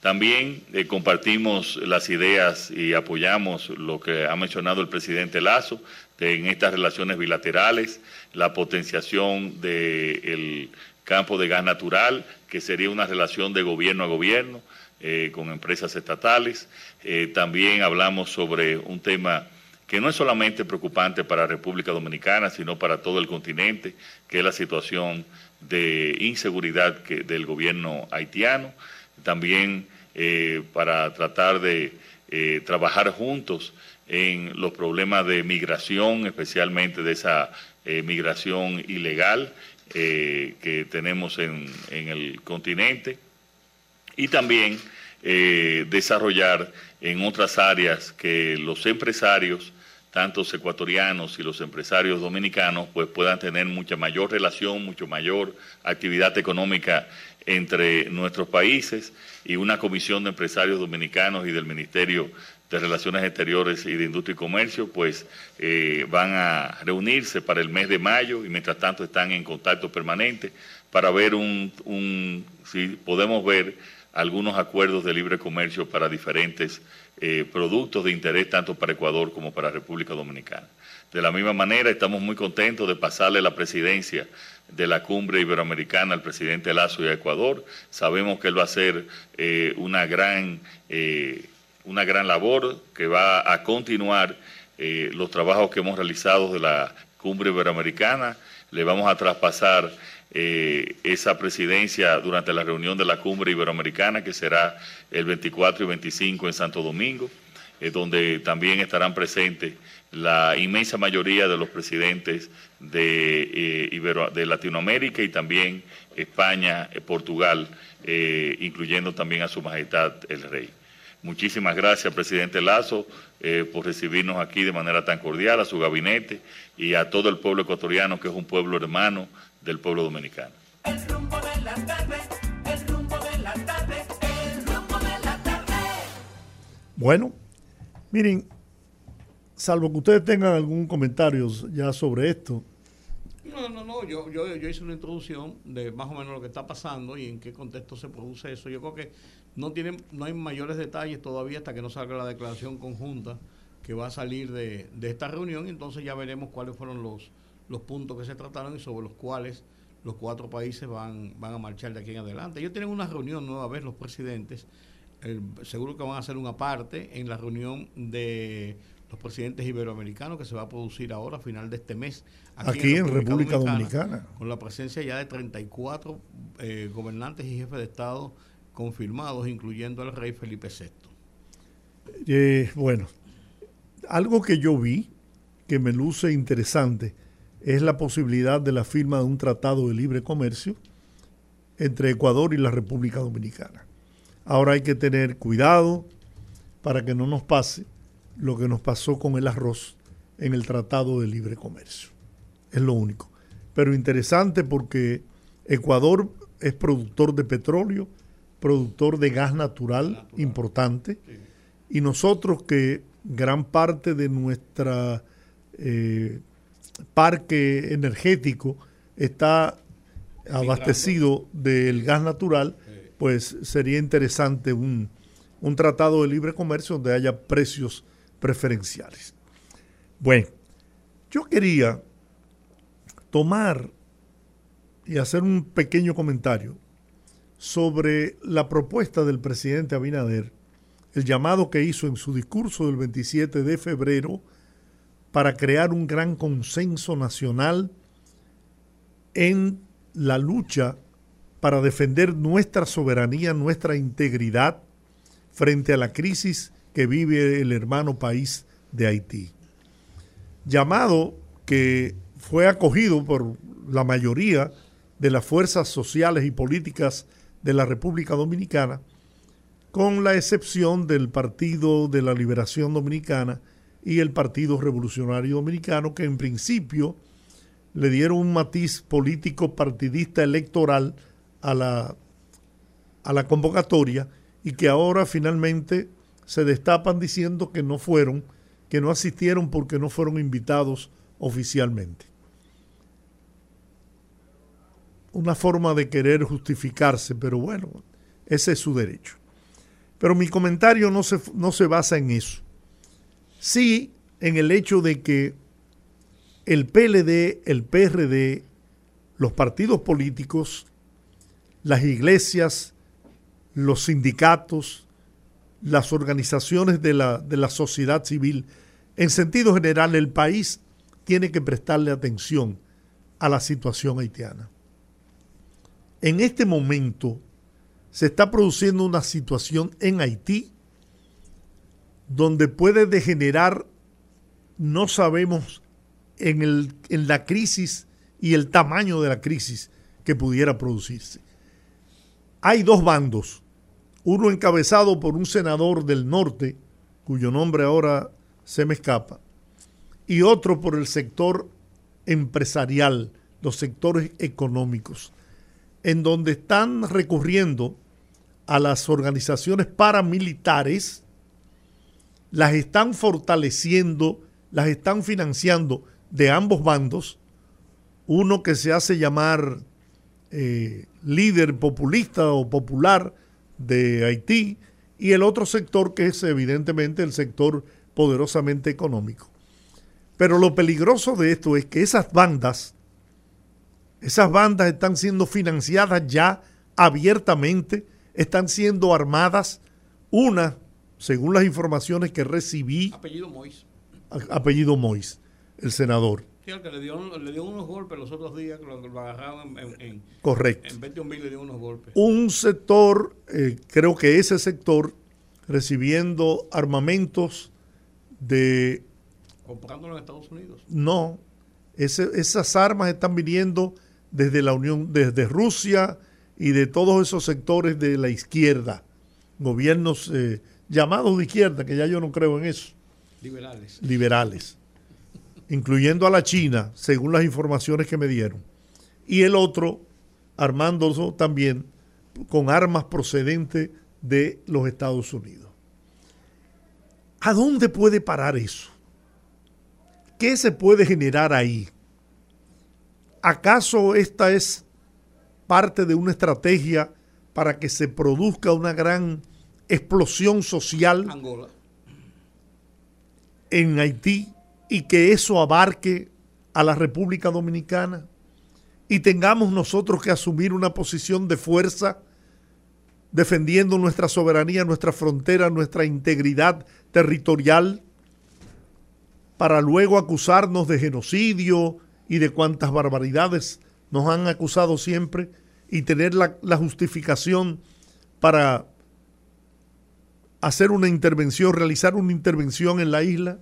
También compartimos las ideas y apoyamos lo que ha mencionado el presidente Lazo en estas relaciones bilaterales, la potenciación del campo de gas natural, que sería una relación de gobierno a gobierno, eh, con empresas estatales. Eh, también hablamos sobre un tema que no es solamente preocupante para República Dominicana, sino para todo el continente, que es la situación de inseguridad del gobierno haitiano. También eh, para tratar de trabajar juntos en los problemas de migración, especialmente de esa migración ilegal que tenemos en el continente y también eh, desarrollar en otras áreas que los empresarios, tanto ecuatorianos y los empresarios dominicanos, pues puedan tener mucha mayor relación, mucho mayor actividad económica entre nuestros países y una comisión de empresarios dominicanos y del Ministerio de Relaciones Exteriores y de Industria y Comercio, pues eh, van a reunirse para el mes de mayo y mientras tanto están en contacto permanente para ver un, un si podemos ver algunos acuerdos de libre comercio para diferentes eh, productos de interés tanto para Ecuador como para República Dominicana. De la misma manera, estamos muy contentos de pasarle la presidencia de la cumbre iberoamericana al presidente Lazo y a Ecuador. Sabemos que él va a hacer eh, una, gran, eh, una gran labor que va a continuar los trabajos que hemos realizado de la cumbre iberoamericana. Le vamos a traspasar eh, esa presidencia durante la reunión de la cumbre iberoamericana que será el 24 y 25 en Santo Domingo, eh, donde también estarán presentes la inmensa mayoría de los presidentes de, eh, de Latinoamérica y también España, Portugal, incluyendo también a Su Majestad el Rey. Muchísimas gracias, presidente Lazo, por recibirnos aquí de manera tan cordial, a su gabinete y a todo el pueblo ecuatoriano, que es un pueblo hermano del pueblo dominicano. El rumbo de la tarde, el rumbo de la tarde, el rumbo de la tarde. Bueno, miren, salvo que ustedes tengan algún comentario ya sobre esto. No, no, no, yo, yo, yo hice una introducción de más o menos lo que está pasando y en qué contexto se produce eso. Yo creo que no, tienen, no hay mayores detalles todavía hasta que no salga la declaración conjunta que va a salir de, de esta reunión y entonces ya veremos cuáles fueron los, los puntos que se trataron y sobre los cuales los cuatro países van, van a marchar de aquí en adelante. Ellos tienen una reunión nueva vez, los presidentes, seguro que van a hacer una parte en la reunión de los presidentes iberoamericanos que se va a producir ahora a final de este mes. Aquí, en, República, Dominicana, Con la presencia ya de 34 eh, gobernantes y jefes de Estado confirmados, incluyendo al rey Felipe VI. Eh, bueno, algo que yo vi que me luce interesante es la posibilidad de la firma de un tratado de libre comercio entre Ecuador y la República Dominicana. Ahora hay que tener cuidado para que no nos pase lo que nos pasó con el arroz en el Tratado de Libre Comercio. Es lo único. Pero interesante porque Ecuador es productor de petróleo, productor de gas natural, importante, y nosotros que gran parte de nuestra eh, parque energético está abastecido del gas natural, pues sería interesante un, un tratado de libre comercio donde haya precios preferenciales. Bueno, yo quería tomar y hacer un pequeño comentario sobre la propuesta del presidente Abinader, el llamado que hizo en su discurso del 27 de febrero para crear un gran consenso nacional en la lucha para defender nuestra soberanía, nuestra integridad frente a la crisis que vive el hermano país de Haití. Llamado que fue acogido por la mayoría de las fuerzas sociales y políticas de la República Dominicana, con la excepción del Partido de la Liberación Dominicana y el Partido Revolucionario Dominicano, que en principio le dieron un matiz político partidista electoral a la, a la convocatoria y que ahora finalmente se destapan diciendo que no fueron, que no asistieron porque no fueron invitados oficialmente. Una forma de querer justificarse, pero bueno, ese es su derecho. Pero mi comentario no se, no se basa en eso. Sí en el hecho de que el PLD, el PRD, los partidos políticos, las iglesias, los sindicatos, las organizaciones de la, de la sociedad civil, en sentido general, el país tiene que prestarle atención a la situación haitiana. En este momento se está produciendo una situación en Haití donde puede degenerar, no sabemos en, el, en la crisis y el tamaño de la crisis que pudiera producirse. Hay dos bandos, uno encabezado por un senador del norte, cuyo nombre ahora se me escapa, y otro por el sector empresarial, los sectores económicos, en donde están recurriendo a las organizaciones paramilitares, las están fortaleciendo, las están financiando de ambos bandos, uno que se hace llamar eh, líder populista o popular de Haití, y el otro sector que es evidentemente el sector poderosamente económico. Pero lo peligroso de esto es que esas bandas, esas bandas están siendo financiadas ya abiertamente, están siendo armadas, una, según las informaciones que recibí, apellido Mois. Apellido Mois, el senador. Sí, el que le dio, le dio unos golpes los otros días, que lo, lo agarraron en, en, Correcto. en 21 mil le dio unos golpes. Un sector, eh, creo que ese sector, recibiendo armamentos de... Comprándolo en Estados Unidos. No, ese, esas armas están viniendo desde la Unión, desde Rusia y de todos esos sectores de la izquierda, gobiernos eh, llamados de izquierda, que ya yo no creo en eso. Liberales. Liberales, incluyendo a la China, según las informaciones que me dieron. Y el otro, armándose también con armas procedentes de los Estados Unidos. ¿A dónde puede parar eso? ¿Qué se puede generar ahí? ¿Acaso esta es parte de una estrategia para que se produzca una gran explosión social Angola. en Haití y que eso abarque a la República Dominicana y tengamos nosotros que asumir una posición de fuerza defendiendo nuestra soberanía, nuestra frontera, nuestra integridad territorial, para luego acusarnos de genocidio y de cuantas barbaridades nos han acusado siempre y tener la, la justificación para hacer una intervención, realizar una intervención en la isla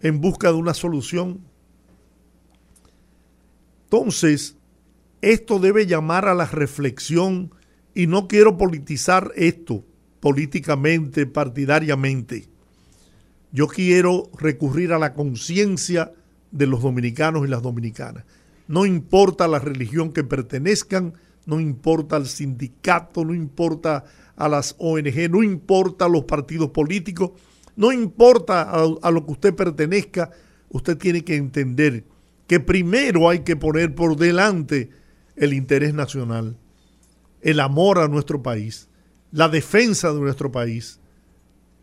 en busca de una solución. Entonces, esto debe llamar a la reflexión y no quiero politizar esto políticamente, partidariamente. Yo quiero recurrir a la conciencia de los dominicanos y las dominicanas. No importa la religión que pertenezcan, no importa el sindicato, no importa a las ONG, no importa a los partidos políticos, no importa a, a, lo que usted pertenezca, usted tiene que entender que primero hay que poner por delante el interés nacional, el amor a nuestro país, la defensa de nuestro país,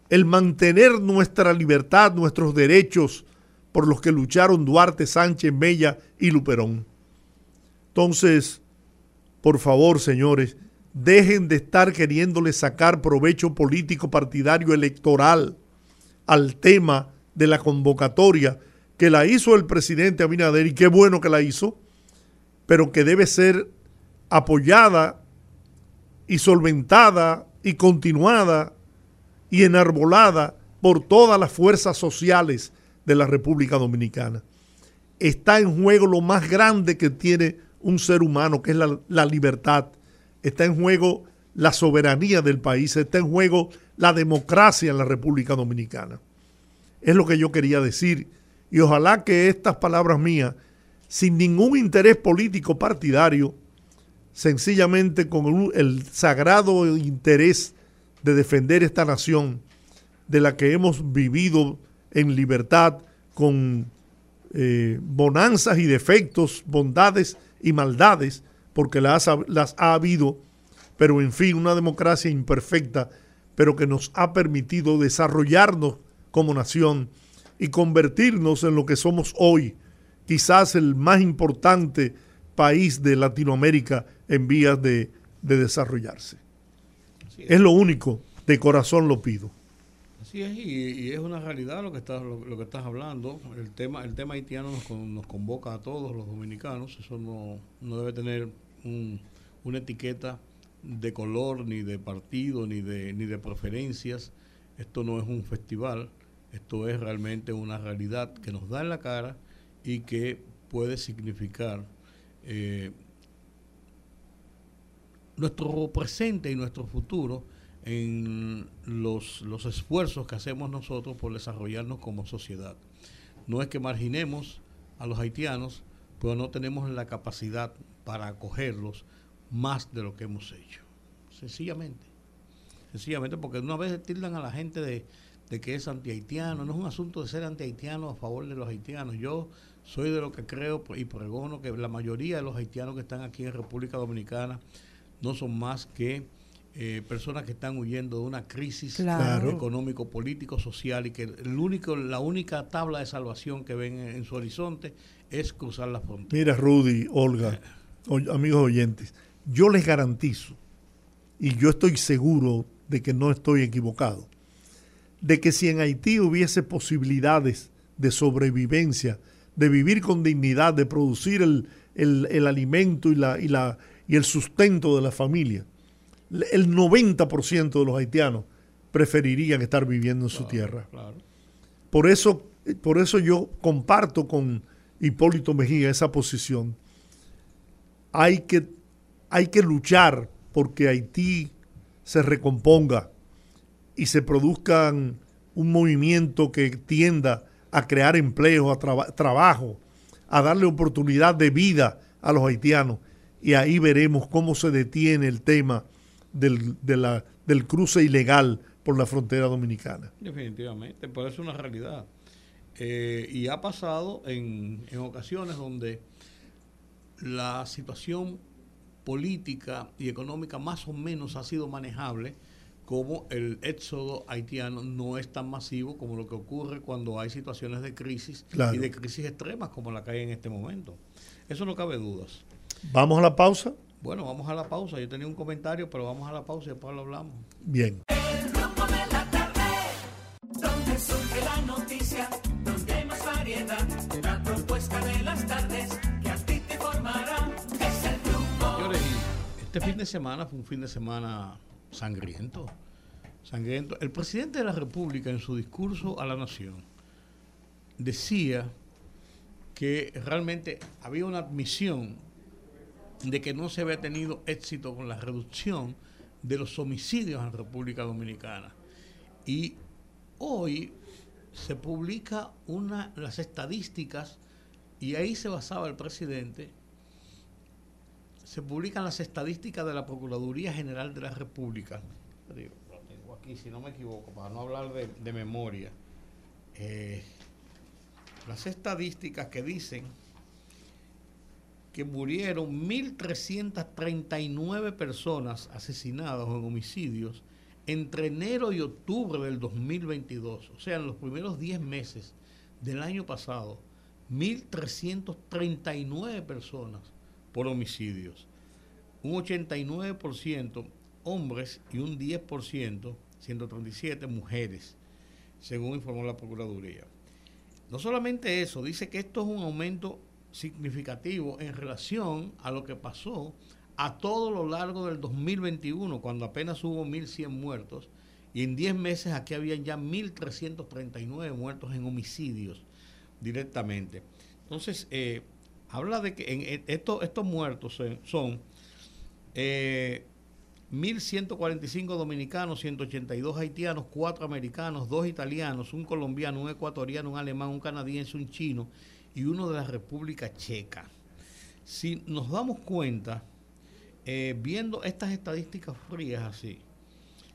el mantener nuestra libertad, nuestros derechos por los que lucharon Duarte, Sánchez, Mella y Luperón. Entonces, por favor, señores, dejen de estar queriéndole sacar provecho político partidario electoral al tema de la convocatoria que la hizo el presidente Abinader y qué bueno que la hizo, pero que debe ser apoyada y solventada y continuada y enarbolada por todas las fuerzas sociales de la República Dominicana. Está en juego lo más grande que tiene un ser humano, que es la, la libertad. Está en juego la soberanía del país, está en juego la democracia en la República Dominicana. Es lo que yo quería decir. Y ojalá que estas palabras mías, sin ningún interés político partidario, sencillamente con el sagrado interés de defender esta nación de la que hemos vivido en libertad con eh, bonanzas y defectos, bondades y maldades, porque las, las ha habido, pero en fin, una democracia imperfecta, pero que nos ha permitido desarrollarnos como nación y convertirnos en lo que somos hoy, quizás el más importante país de Latinoamérica en vías de, de desarrollarse. Es lo único, de corazón lo pido. Así es, y, es una realidad lo que estás, lo, que estás hablando. El tema, el tema haitiano nos, nos convoca a todos los dominicanos. Eso no, no debe tener una etiqueta de color, ni de partido, ni de, ni de preferencias. Esto no es un festival, esto es realmente una realidad que nos da en la cara y que puede significar eh, nuestro presente y nuestro futuro en los, los esfuerzos que hacemos nosotros por desarrollarnos como sociedad. No es que marginemos a los haitianos, pero no tenemos la capacidad para acogerlos más de lo que hemos hecho. Sencillamente. Sencillamente porque una vez tildan a la gente de, de que es anti-haitiano. No es un asunto de ser anti-haitiano a favor de los haitianos. Yo soy de lo que creo y pregono que la mayoría de los haitianos que están aquí en República Dominicana no son más que eh, personas que están huyendo de una crisis económico, político, social y que el único, la única tabla de salvación que ven en, su horizonte es cruzar la frontera. Mira, Rudy, Olga, [laughs] amigos oyentes, yo les garantizo, y yo estoy seguro de que no estoy equivocado, de que si en Haití hubiese posibilidades de sobrevivencia, de vivir con dignidad, de producir el, el alimento y la, y la y el sustento de la familia, el 90% de los haitianos preferirían estar viviendo en su tierra. Por, eso, por eso yo comparto con Hipólito Mejía esa posición. Hay que, hay que luchar porque Haití se recomponga y se produzca un movimiento que tienda a crear empleo, a trabajo, a darle oportunidad de vida a los haitianos y ahí veremos cómo se detiene el tema del, de la, del cruce ilegal por la frontera dominicana. Definitivamente, pero es una realidad. Eh, y ha pasado en, en ocasiones donde la situación política y económica más o menos ha sido manejable, como el éxodo haitiano no es tan masivo como lo que ocurre cuando hay situaciones de crisis y de crisis extremas como la que hay en este momento. Eso no cabe dudas. ¿Vamos a la pausa? Bueno, vamos a la pausa. Yo tenía un comentario, pero vamos a la pausa y después lo hablamos. Bien. El rumbo de la tarde, donde surge la noticia, donde hay más variedad, la propuesta de las tardes este fin de semana fue un fin de semana sangriento. Sangriento. El presidente de la República, en su discurso a la nación, decía que realmente había una admisión de que no se había tenido éxito con la reducción de los homicidios en República Dominicana. Y hoy se publica una, las estadísticas, y ahí se basaba el presidente, se publican las estadísticas de la Procuraduría General de la República. lo tengo aquí, si no me equivoco, para no hablar de, memoria. Eh, las estadísticas que dicen que murieron 1.339 personas asesinadas en homicidios entre enero y octubre del 2022, o sea, en los primeros 10 meses del año pasado, 1.339 personas por homicidios, un 89% hombres y un 10%, 137 mujeres, según informó la Procuraduría. No solamente eso, dice que esto es un aumento significativo en relación a lo que pasó a todo lo largo del 2021, cuando apenas hubo 1.100 muertos, y en 10 meses aquí habían ya 1.339 muertos en homicidios directamente. Entonces, eh, habla de que en, estos, estos muertos son 1.145 eh, dominicanos, 182 haitianos, 4 americanos, 2 italianos, un colombiano, un ecuatoriano, un alemán, un canadiense, un chino y uno de la República Checa. Si nos damos cuenta, eh, viendo estas estadísticas frías así,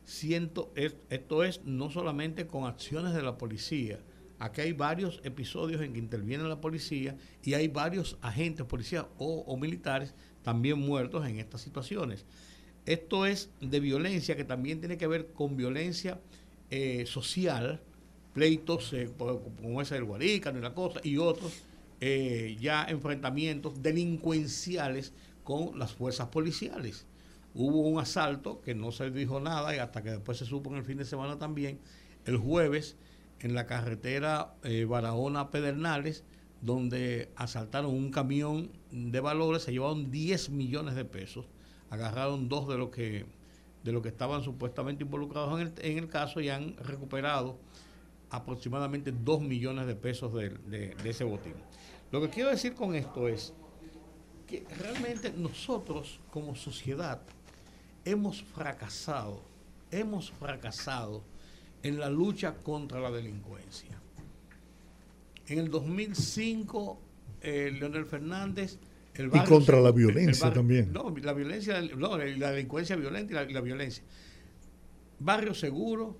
siento, esto es no solamente con acciones de la policía, aquí hay varios episodios en que interviene la policía y hay varios agentes policías o, militares también muertos en estas situaciones. Esto es de violencia que también tiene que ver con violencia eh, social, pleitos eh, como ese del Guarícano y la cosa, y otros ya enfrentamientos delincuenciales con las fuerzas policiales. Hubo un asalto que no se dijo nada y hasta que después se supo en el fin de semana también, el jueves en la carretera eh, Barahona-Pedernales, donde asaltaron un camión de valores, se llevaron 10 millones de pesos, agarraron dos de los que, de que estaban supuestamente involucrados en el, en el caso y han recuperado aproximadamente 2 millones de pesos de, de ese botín. Lo que quiero decir con esto es realmente nosotros como sociedad hemos fracasado, hemos fracasado en la lucha contra la delincuencia. En el 2005, eh, Leonel Fernández... El y contra la violencia también. No, la violencia, no, la delincuencia violenta y la, violencia. Barrio Seguro,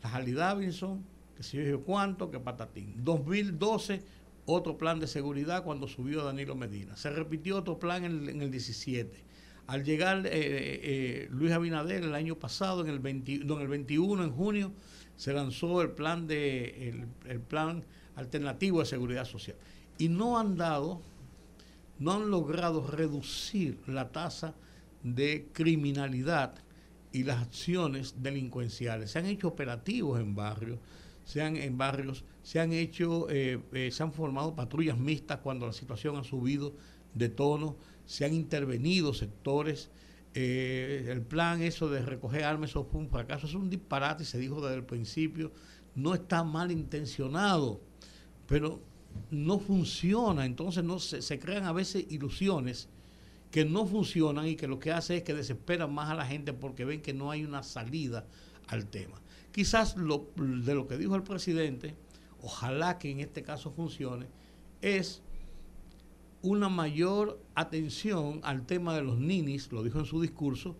la Harley Davidson, que se yo cuánto, que patatín. 2012 otro plan de seguridad cuando subió Danilo Medina. Se repitió otro plan en, el 17. Al llegar eh, eh, Luis Abinader el año pasado, en el, 21, en junio, se lanzó el plan, de, el, plan alternativo de seguridad social. Y no han dado, no han logrado reducir la tasa de criminalidad y las acciones delincuenciales. Se han hecho operativos en barrios, se han, en barrios, se han hecho, eh, eh, se han formado patrullas mixtas cuando la situación ha subido de tono, se han intervenido sectores. Eh, el plan eso de recoger armas, eso fue un fracaso, es un disparate, se dijo desde el principio, no está mal intencionado, pero no funciona, entonces no se, crean a veces ilusiones que no funcionan y que lo que hace es que desesperan más a la gente porque ven que no hay una salida al tema. Quizás lo, de lo que dijo el presidente, ojalá que en este caso funcione, es una mayor atención al tema de los ninis, lo dijo en su discurso,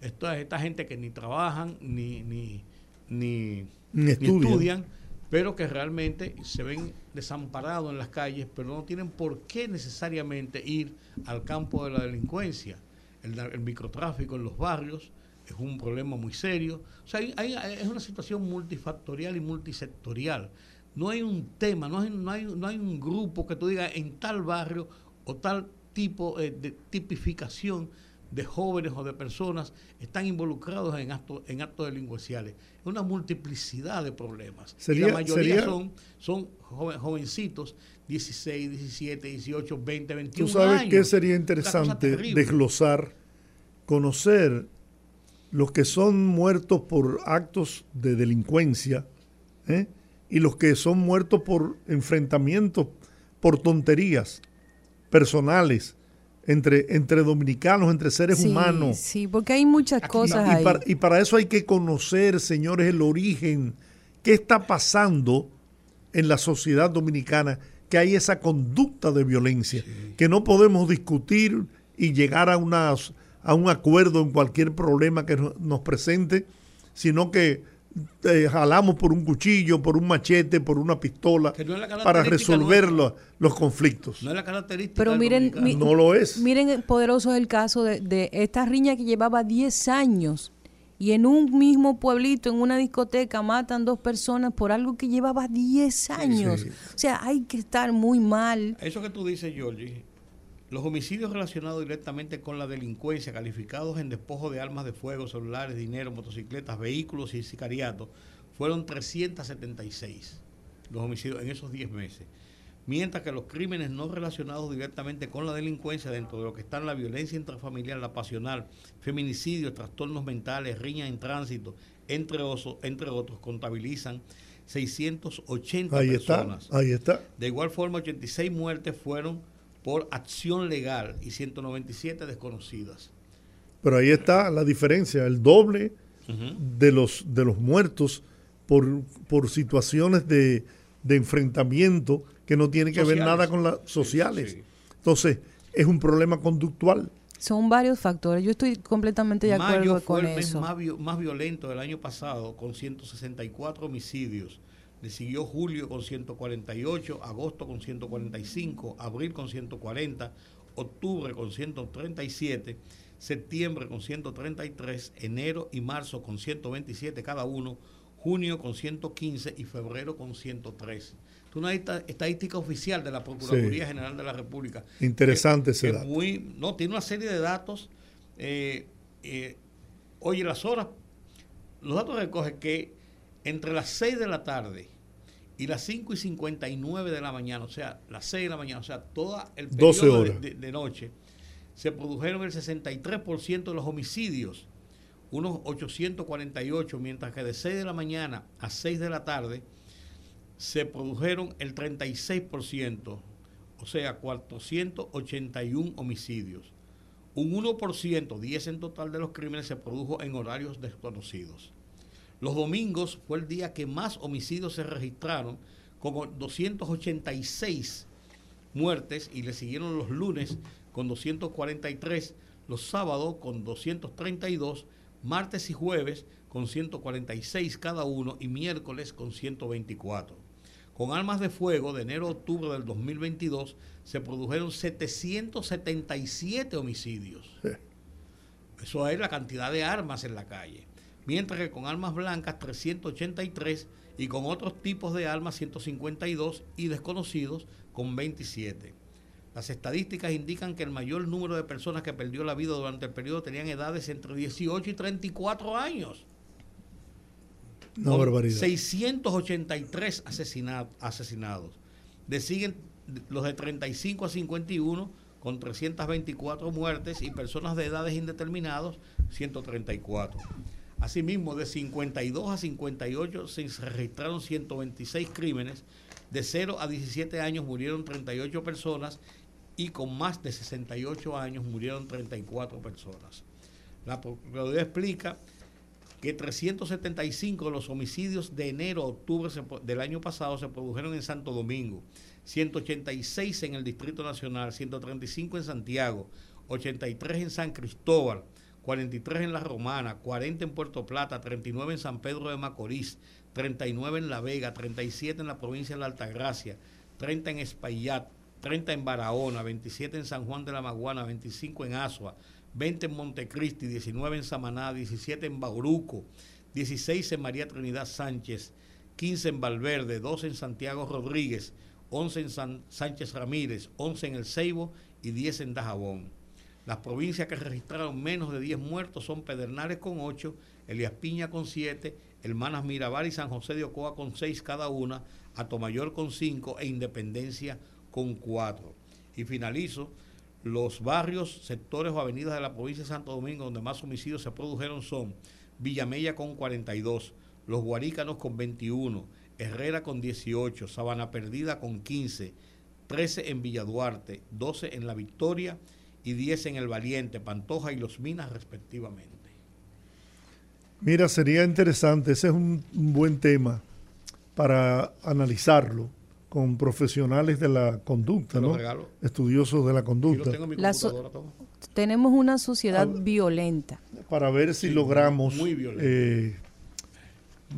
esta, esta gente que ni trabajan ni, ni, ni, estudian. pero que realmente se ven desamparados en las calles, pero no tienen por qué necesariamente ir al campo de la delincuencia, el microtráfico en los barrios, es un problema muy serio. O sea, es una situación multifactorial y multisectorial. No hay un tema, no hay, no hay, no hay un grupo que tú digas en tal barrio o tal tipo eh, de tipificación de jóvenes o de personas están involucrados en actos, en actos delincuenciales. Es una multiplicidad de problemas. y la mayoría son, son jovencitos, 16, 17, 18, 20, 21 años. ¿Tú sabes qué sería interesante desglosar, conocer los que son muertos por actos de delincuencia ¿eh? Y los que son muertos por enfrentamientos, por tonterías personales entre, entre dominicanos, entre seres humanos. Sí, porque hay muchas cosas y, ahí. Para, y para eso hay que conocer, señores, el origen, qué está pasando en la sociedad dominicana, que hay esa conducta de violencia, que no podemos discutir y llegar a unas a un acuerdo en cualquier problema que nos presente, sino que eh, jalamos por un cuchillo, por un machete, por una pistola para resolver los, conflictos. No es la característica. Pero miren, no lo es. Miren, poderoso es el caso de, de esta riña que llevaba 10 años y en un mismo pueblito, en una discoteca, matan dos personas por algo que llevaba 10 años. O sea, hay que estar muy mal. Eso que tú dices, Georgie, los homicidios relacionados directamente con la delincuencia, calificados en despojo de armas de fuego, celulares, dinero, motocicletas, vehículos y sicariatos, fueron 376 los homicidios en esos 10 meses. Mientras que los crímenes no relacionados directamente con la delincuencia, dentro de lo que están la violencia intrafamiliar, la pasional, feminicidios, trastornos mentales, riñas en tránsito, entre, entre otros, contabilizan 680 ahí personas. Está, ahí está. De igual forma, 86 muertes fueron por acción legal y 197 desconocidas. Pero ahí está la diferencia, el doble de, los, de los muertos por, por situaciones de, enfrentamiento que no tienen que ver nada con las sociales. Entonces, es un problema conductual. Son varios factores. Yo estoy completamente de acuerdo con eso. Más, más violento del año pasado, con 164 homicidios le siguió julio con 148, agosto con 145, abril con 140, octubre con 137, septiembre con 133, enero y marzo con 127 cada uno, junio con 115 y febrero con 103. Es una estadística oficial de la Procuraduría General de la República. Interesante ese dato. Muy, no, tiene una serie de datos. Eh, eh, oye, las horas, los datos recogen que entre las 6 de la tarde y las 5 y 59 de la mañana, o sea, las 6 de la mañana, o sea, todo el periodo de, noche, se produjeron el 63% de los homicidios, unos 848, mientras que de 6 de la mañana a 6 de la tarde se produjeron el 36%, o sea, 481 homicidios. Un 1%, 10 en total de los crímenes se produjo en horarios desconocidos. Los domingos fue el día que más homicidios se registraron, con 286 muertes, y le siguieron los lunes con 243, los sábados con 232, martes y jueves con 146 cada uno y miércoles con 124. Con armas de fuego de enero a octubre del 2022 se produjeron 777 homicidios. Eso es la cantidad de armas en la calle mientras que con armas blancas 383 y con otros tipos de armas 152 y desconocidos con 27. Las estadísticas indican que el mayor número de personas que perdió la vida durante el periodo tenían edades entre 18 y 34 años. Una barbaridad. 683 asesinados. De siguen los de 35 a 51 con 324 muertes y personas de edades indeterminadas 134. Asimismo, de 52 a 58 se registraron 126 crímenes, de 0 a 17 años murieron 38 personas y con más de 68 años murieron 34 personas. La Procuraduría explica que 375 de los homicidios de enero a octubre del año pasado se produjeron en Santo Domingo, 186 en el Distrito Nacional, 135 en Santiago, 83 en San Cristóbal, 43 en La Romana, 40 en Puerto Plata, 39 en San Pedro de Macorís, 39 en La Vega, 37 en la provincia de la Altagracia, 30 en Espaillat, 30 en Barahona, 27 en San Juan de la Maguana, 25 en Asua, 20 en Montecristi, 19 en Samaná, 17 en Bauruco, 16 en María Trinidad Sánchez, 15 en Valverde, 12 en Santiago Rodríguez, 11 en San Sánchez Ramírez, 11 en El Ceibo y 10 en Dajabón. Las provincias que registraron menos de 10 muertos son Pedernales con 8, Elías Piña con 7, Hermanas Mirabal y San José de Ocoa con 6 cada una, Atomayor con 5 e Independencia con 4. Y finalizo, los barrios, sectores o avenidas de la provincia de Santo Domingo donde más homicidios se produjeron son Villamella con 42, Los Guarícanos con 21, Herrera con 18, Sabana Perdida con 15, 13 en Villaduarte, 12 en La Victoria y 10 en el Valiente, Pantoja y Los Minas respectivamente. Mira, sería interesante, ese es un, buen tema para analizarlo con profesionales de la conducta, ¿no? Estudiosos de la conducta. tenemos una sociedad violenta. Para ver si logramos eh,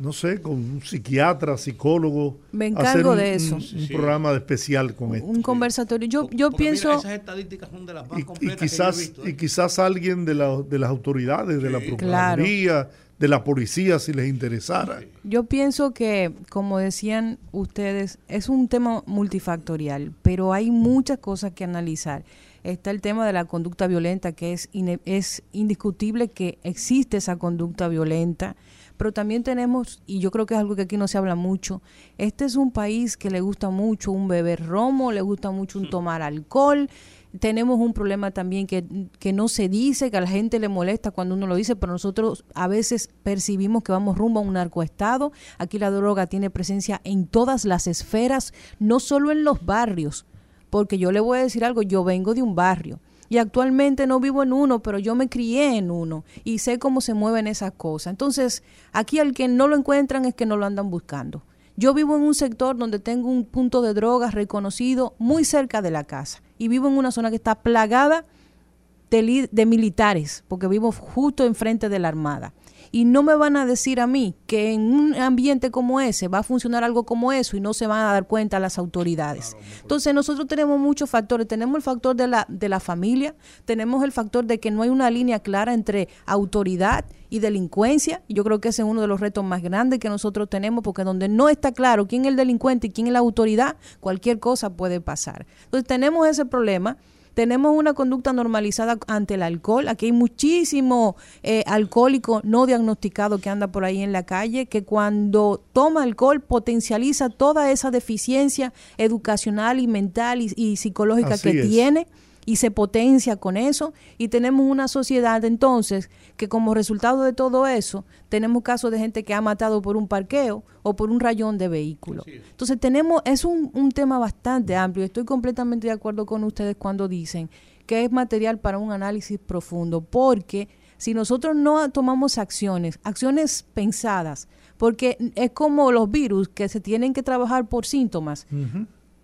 no sé, con un psiquiatra, psicólogo. Me encargo hacer un, de eso. Un, sí. programa de especial con esto. Un conversatorio. Yo, yo Porque pienso... mira, esas estadísticas son de las más Y, y completas que yo he quizás, visto. ¿eh? y quizás alguien de, la- de las autoridades, de la. Procuraduría, de la policía, si les interesara. Yo pienso que, como decían ustedes, es un tema multifactorial, pero hay muchas cosas que analizar. Está el tema de la conducta violenta, que es, ine- es indiscutible que existe esa conducta violenta, pero también tenemos, y yo creo que es algo que aquí no se habla mucho, este es un país que le gusta mucho un beber romo, le gusta mucho un tomar alcohol, tenemos un problema también que, que no se dice, que a la gente le molesta cuando uno lo dice, pero nosotros a veces percibimos que vamos rumbo a un narcoestado. Aquí la droga tiene presencia en todas las esferas, no solo en los barrios, porque yo le voy a decir algo, yo vengo de un barrio. Y actualmente no vivo en uno, pero yo me crié en uno y sé cómo se mueven esas cosas. Entonces, aquí al que no lo encuentran es que no lo andan buscando. Yo vivo en un sector donde tengo un punto de drogas reconocido muy cerca de la casa y vivo en una zona que está plagada de, li- de militares, porque vivo justo enfrente de la Armada. Y no me van a decir a mí que en un ambiente como ese va a funcionar algo como eso y no se van a dar cuenta las autoridades. Entonces nosotros tenemos muchos factores. Tenemos el factor de la, de la familia, tenemos el factor de que no hay una línea clara entre autoridad y delincuencia. Yo creo que ese es uno de los retos más grandes que nosotros tenemos, porque donde no está claro quién es el delincuente y quién es la autoridad, cualquier cosa puede pasar. Entonces tenemos ese problema. Tenemos una conducta normalizada ante el alcohol. Aquí hay muchísimo eh, alcohólico no diagnosticado que anda por ahí en la calle, que cuando toma alcohol potencializa toda esa deficiencia educacional y mental y, y psicológica Así que es. tiene y se potencia con eso y tenemos una sociedad entonces que como resultado de todo eso tenemos casos de gente que ha matado por un parqueo o por un rayón de vehículo. Entonces tenemos, es un, un tema bastante amplio, estoy completamente de acuerdo con ustedes cuando dicen que es material para un análisis profundo, porque si nosotros no tomamos acciones, acciones pensadas, porque es como los virus que se tienen que trabajar por síntomas,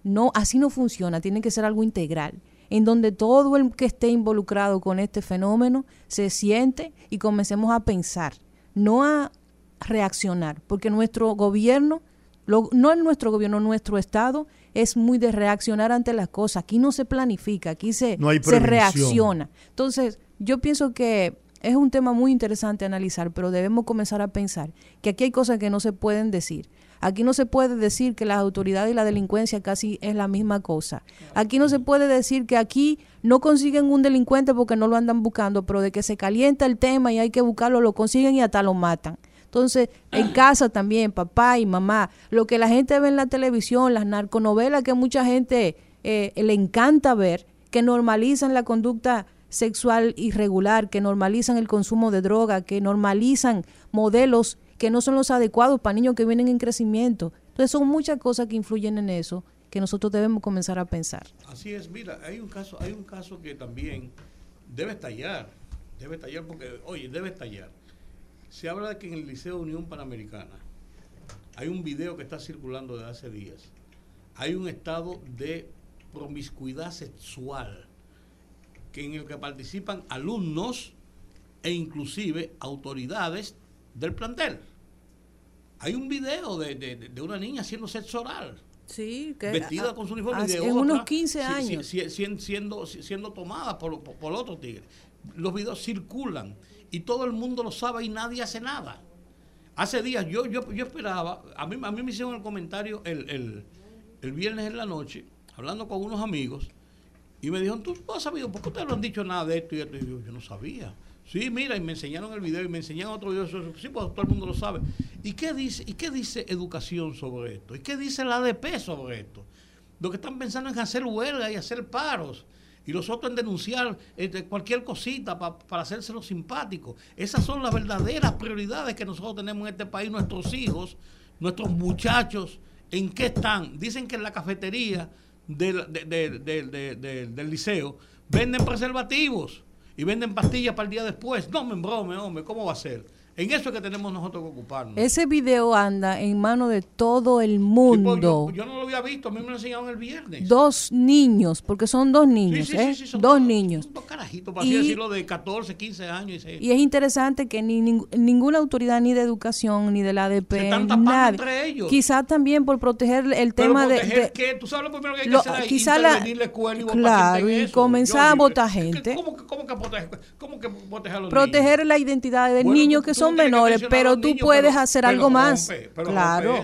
no, así no funciona, tiene que ser algo integral, en donde todo el que esté involucrado con este fenómeno se siente y comencemos a pensar, no a reaccionar, porque nuestro gobierno, lo- no nuestro gobierno, nuestro Estado, es muy de reaccionar ante las cosas. Aquí no se planifica, aquí se, No se reacciona. Entonces, yo pienso que es un tema muy interesante analizar, pero debemos comenzar a pensar que aquí hay cosas que no se pueden decir. Aquí no se puede decir que las autoridades y la delincuencia casi es la misma cosa. Aquí no se puede decir que aquí no consiguen un delincuente porque no lo andan buscando, pero de que se calienta el tema y hay que buscarlo, lo consiguen y hasta lo matan. Entonces, en [clears throat] casa también, papá y mamá, lo que la gente ve en la televisión, las narconovelas que mucha gente eh, le encanta ver, que normalizan la conducta sexual irregular, que normalizan el consumo de droga, que normalizan modelos que no son los adecuados para niños que vienen en crecimiento. Entonces son muchas cosas que influyen en eso que nosotros debemos comenzar a pensar. Así es, mira, hay un caso, hay un caso que también debe estallar, debe estallar porque, oye, debe estallar. Se habla de que en el Liceo Unión Panamericana hay un video que está circulando desde hace días. Hay un estado de promiscuidad sexual que en el que participan alumnos e inclusive autoridades del plantel. Hay un video de, de- de una niña haciendo sexo oral Sí, que vestida con su uniforme hace- de en otra, unos 15 si- si- años. si- si- siendo, siendo tomada por, por, por otro tigre. Los videos circulan y todo el mundo lo sabe y nadie hace nada. Hace días yo, yo, yo esperaba, a mí, a mí me hicieron el comentario el, el, el viernes en la noche, hablando con unos amigos, y me dijeron, ¿tú no has sabido? ¿Por qué ustedes no han dicho nada de esto y esto? Y yo, yo no sabía. Sí, mira, y me enseñaron el video y me enseñaron otro video. Sí, pues todo el mundo lo sabe. ¿Y qué dice, ¿Y qué dice educación sobre esto? ¿Y qué dice la ADP sobre esto? Lo que están pensando es hacer huelga y hacer paros. Y los otros en denunciar este, cualquier cosita pa- para hacérselo simpático. Esas son las verdaderas prioridades que nosotros tenemos en este país, nuestros hijos, nuestros muchachos. ¿En qué están? Dicen que en la cafetería del, de- de- de- de- de- del liceo venden preservativos y venden pastillas para el día después. No me embrome, hombre, ¿cómo va a ser? En eso es que tenemos nosotros que ocuparnos. Ese video anda en manos de todo el mundo. yo, yo, no lo había visto, a mí me lo enseñaron el viernes. Dos niños, porque son dos niños, sí, sí, ¿eh? Son dos, niños. Dos carajitos, para así decirlo, de 14, 15 años. Y, y es interesante que ni, ni, ninguna autoridad, ni de educación, ni de la ADP, Se están nadie. entre ellos. Quizás también por proteger el tema proteger de, de. ¿qué? ¿Tú sabes lo primero que hay lo, que hacer? Quizá la, escuela y claro, y comenzar a votar gente. ¿Cómo, cómo, que proteger, cómo que proteger a los proteger niños? la identidad de bueno, niños que son menores, pero tú niños, puedes pero, hacer pero algo rompe, más. Pero claro.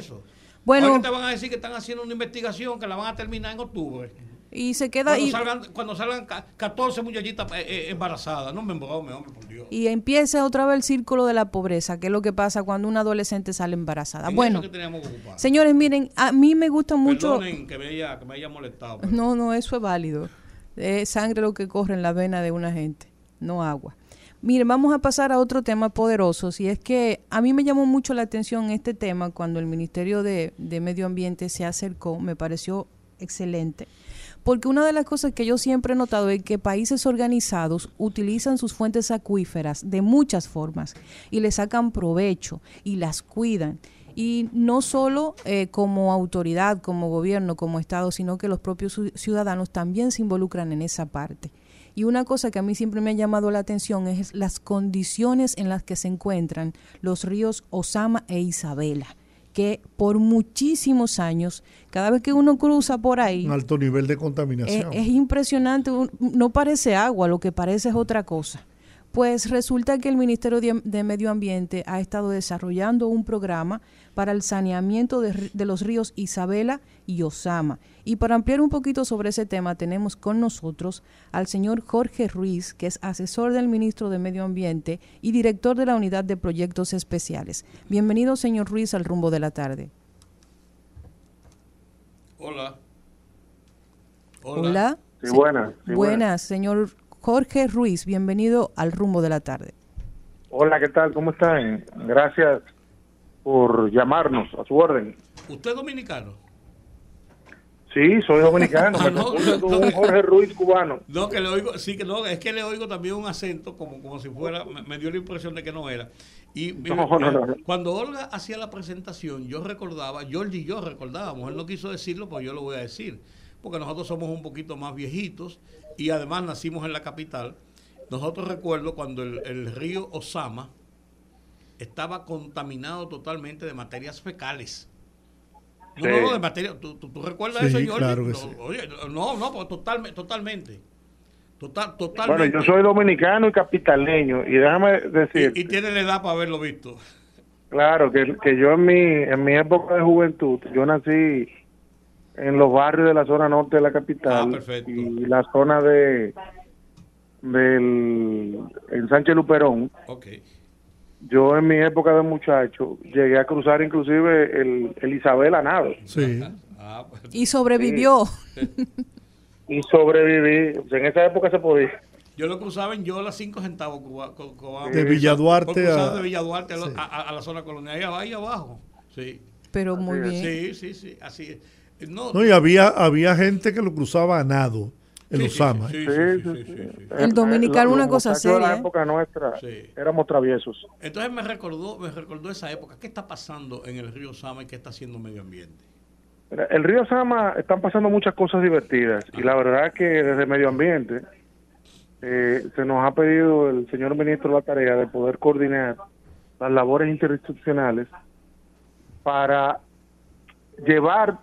Bueno, Ahora te van a decir que están haciendo una investigación que la van a terminar en octubre. Y se queda cuando y, salgan, cuando salgan 14 muchachitas eh, eh, embarazadas, no me embrome, hombre, por Dios. Y empieza otra vez el círculo de la pobreza, que es lo que pasa cuando una adolescente sale embarazada. En bueno, señores, miren, a mí me gusta mucho. Perdonen que me haya, que me haya molestado. Pero... No, no, eso es válido. Es sangre lo que corre en la vena de una gente, no agua. Miren, vamos a pasar a otro tema poderoso, y es que a mí me llamó mucho la atención este tema cuando el Ministerio de, de Medio Ambiente se acercó, me pareció excelente, porque una de las cosas que yo siempre he notado es que países organizados utilizan sus fuentes acuíferas de muchas formas y le sacan provecho y las cuidan. Y no solo eh, como autoridad, como gobierno, como Estado, sino que los propios ciudadanos también se involucran en esa parte. Y una cosa que a mí siempre me ha llamado la atención es las condiciones en las que se encuentran los ríos Osama e Isabela, que por muchísimos años, cada vez que uno cruza por ahí... Un alto nivel de contaminación. Es, es impresionante, no parece agua, lo que parece es otra cosa. Pues resulta que el Ministerio de, de, Medio Ambiente ha estado desarrollando un programa para el saneamiento de, de, los ríos Isabela y Osama. Y para ampliar un poquito sobre ese tema, tenemos con nosotros al señor Jorge Ruiz, que es asesor del ministro de Medio Ambiente y director de la Unidad de Proyectos Especiales. Bienvenido, señor Ruiz, al rumbo de la tarde. Hola. Hola. Hola. Sí, buenas. Sí, buenas, señor Jorge Ruiz, bienvenido al rumbo de la tarde. Hola, ¿qué tal? ¿Cómo están? Gracias por llamarnos a su orden. ¿Usted es dominicano? Sí, soy dominicano. [laughs] ah, no, no, un Jorge Ruiz cubano. No, que le oigo, sí, que no, es que le oigo también un acento como, como si fuera, me, me dio la impresión de que no era. Y mire, no, no, no, cuando Olga hacía la presentación, yo recordaba, George y yo recordábamos, él no quiso decirlo, pues yo lo voy a decir, porque nosotros somos un poquito más viejitos y además nacimos en la capital. Nosotros recuerdo cuando el, el, río Osama estaba contaminado totalmente de materias fecales. No, sí. no, no, de materia. ¿Tú, tú, tú recuerdas sí, eso, Jorge? Claro que no, sí. Oye, no, no, pues total, totalmente. Total, totalmente. Bueno, yo soy dominicano y capitaleño y déjame decir. Y, y tiene la edad para haberlo visto. Claro, que, que yo en mi, en mi época de juventud, yo nací en los barrios de la zona norte de la capital ah, y la zona de del en Sánchez Luperón. Okay. Yo en mi época de muchacho llegué a cruzar inclusive el, el Isabel a nado. Sí. Ah, pues. Y sobrevivió. Sí. y sobreviví. O sea, en esa época se podía. Yo lo cruzaba en yo a las 5 centavos cuba, cuba, de Villaduarte a, de Villaduarte a, sí. a, a, la zona colonial, ahí, ahí abajo. Sí. Pero muy bien. Sí, sí, sí, así es. No, no, y había, había gente que lo cruzaba a nado en sí, Osama. Sí, sí, sí, sí, El dominicano una cosa seria. En la época nuestra éramos traviesos. Entonces me recordó, me recordó esa época. ¿Qué está pasando en el río Osama y qué está haciendo el medio ambiente? El río Osama están pasando muchas cosas divertidas y la verdad que desde medio ambiente eh, se nos ha pedido el señor ministro la tarea de poder coordinar las labores interinstitucionales para llevar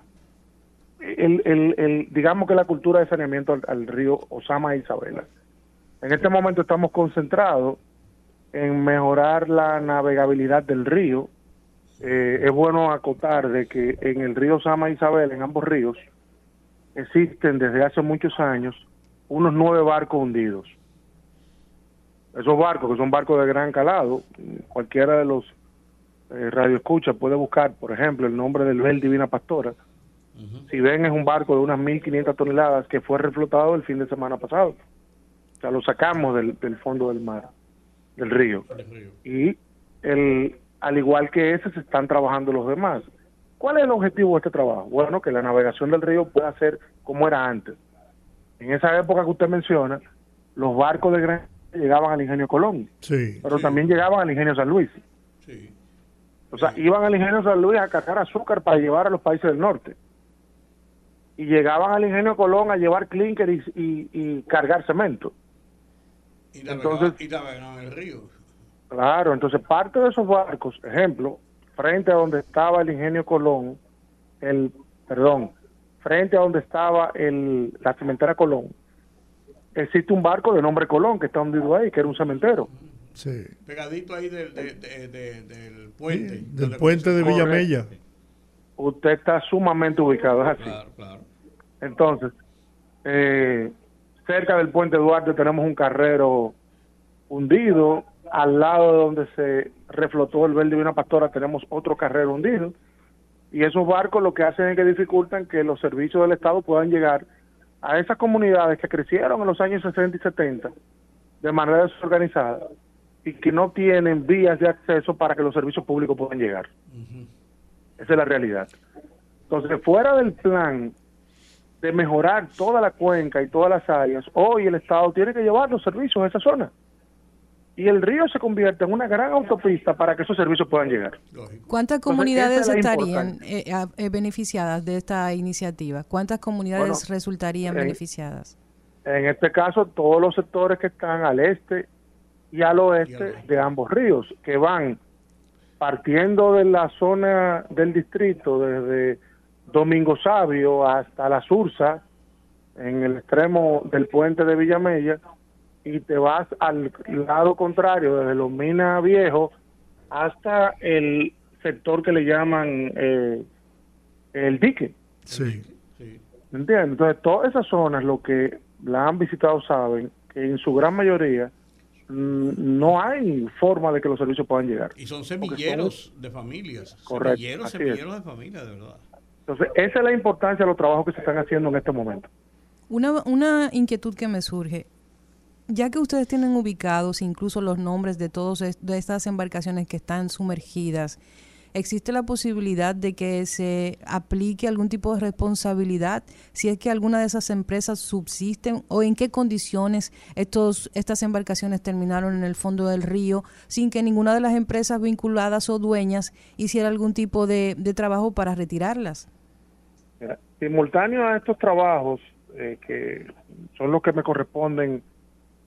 el, el, el, digamos que la cultura de saneamiento al, río Osama e Isabela. En este momento estamos concentrados en mejorar la navegabilidad del río. Eh, es bueno acotar de que en el río Osama e Isabela, en ambos ríos, existen desde hace muchos años unos nueve barcos hundidos. Esos barcos, que son barcos de gran calado, cualquiera de los eh, radioescuchas puede buscar, por ejemplo, el nombre del Bel Divina Pastora, Uh -huh. Si ven, es un barco de unas 1.500 toneladas que fue reflotado el fin de semana pasado. O sea, lo sacamos del, del fondo del mar, del río. río. Y el, al igual que ese, se están trabajando los demás. ¿Cuál es el objetivo de este trabajo? Bueno, que la navegación del río pueda ser como era antes. En esa época que usted menciona, los barcos de gran llegaban al ingenio Colón, sí, pero sí. también llegaban al ingenio San Luis. O sea, iban al ingenio San Luis a cargar azúcar para llevar a los países del norte. Y llegaban al ingenio Colón a llevar clinker y, y, cargar cemento. Y entonces, y navegaban el río. Claro, entonces parte de esos barcos, ejemplo, frente a donde estaba el ingenio Colón, el, perdón, frente a donde estaba el, la cementera Colón, existe un barco de nombre Colón que está hundido ahí, que era un cementero. Sí. Pegadito ahí del, del puente. del puente de Villamella. Usted está sumamente ubicado, es así. Claro, claro. Entonces, eh, cerca del puente Duarte tenemos un carrero hundido, al lado de donde se reflotó el verde de una pastora tenemos otro carrero hundido, y esos barcos lo que hacen es que dificultan que los servicios del Estado puedan llegar a esas comunidades que crecieron en los años 60 y 70 de manera desorganizada y que no tienen vías de acceso para que los servicios públicos puedan llegar. Esa es la realidad. Entonces, fuera del plan de mejorar toda la cuenca y todas las áreas, hoy el Estado tiene que llevar los servicios a esa zona y el río se convierte en una gran autopista para que esos servicios puedan llegar. ¿Cuántas comunidades estarían eh, eh, beneficiadas de esta iniciativa? ¿Cuántas comunidades resultarían beneficiadas? En este caso, todos los sectores que están al este y al oeste de ambos ríos, que van partiendo de la zona del distrito, desde Domingo Sabio hasta la Sursa, en el extremo del puente de Villamella, y te vas al lado contrario, desde los Minas Viejos hasta el sector que le llaman eh, el dique. Sí. ¿Entiendes? Entonces, todas esas zonas, lo que la han visitado saben que en su gran mayoría no hay forma de que los servicios puedan llegar. Y son semilleros de familias. Correcto. Semilleros, semilleros de familias, de verdad. Entonces, esa es la importancia de los trabajos que se están haciendo en este momento. Una, una inquietud que me surge ya que ustedes tienen ubicados incluso los nombres de todas de estas embarcaciones que están sumergidas, ¿existe la posibilidad de que se aplique algún tipo de responsabilidad si es que alguna de esas empresas subsisten o en qué condiciones estos, estas embarcaciones terminaron en el fondo del río sin que ninguna de las empresas vinculadas o dueñas hiciera algún tipo de, trabajo para retirarlas? simultáneo a estos trabajos, eh, que son los que me corresponden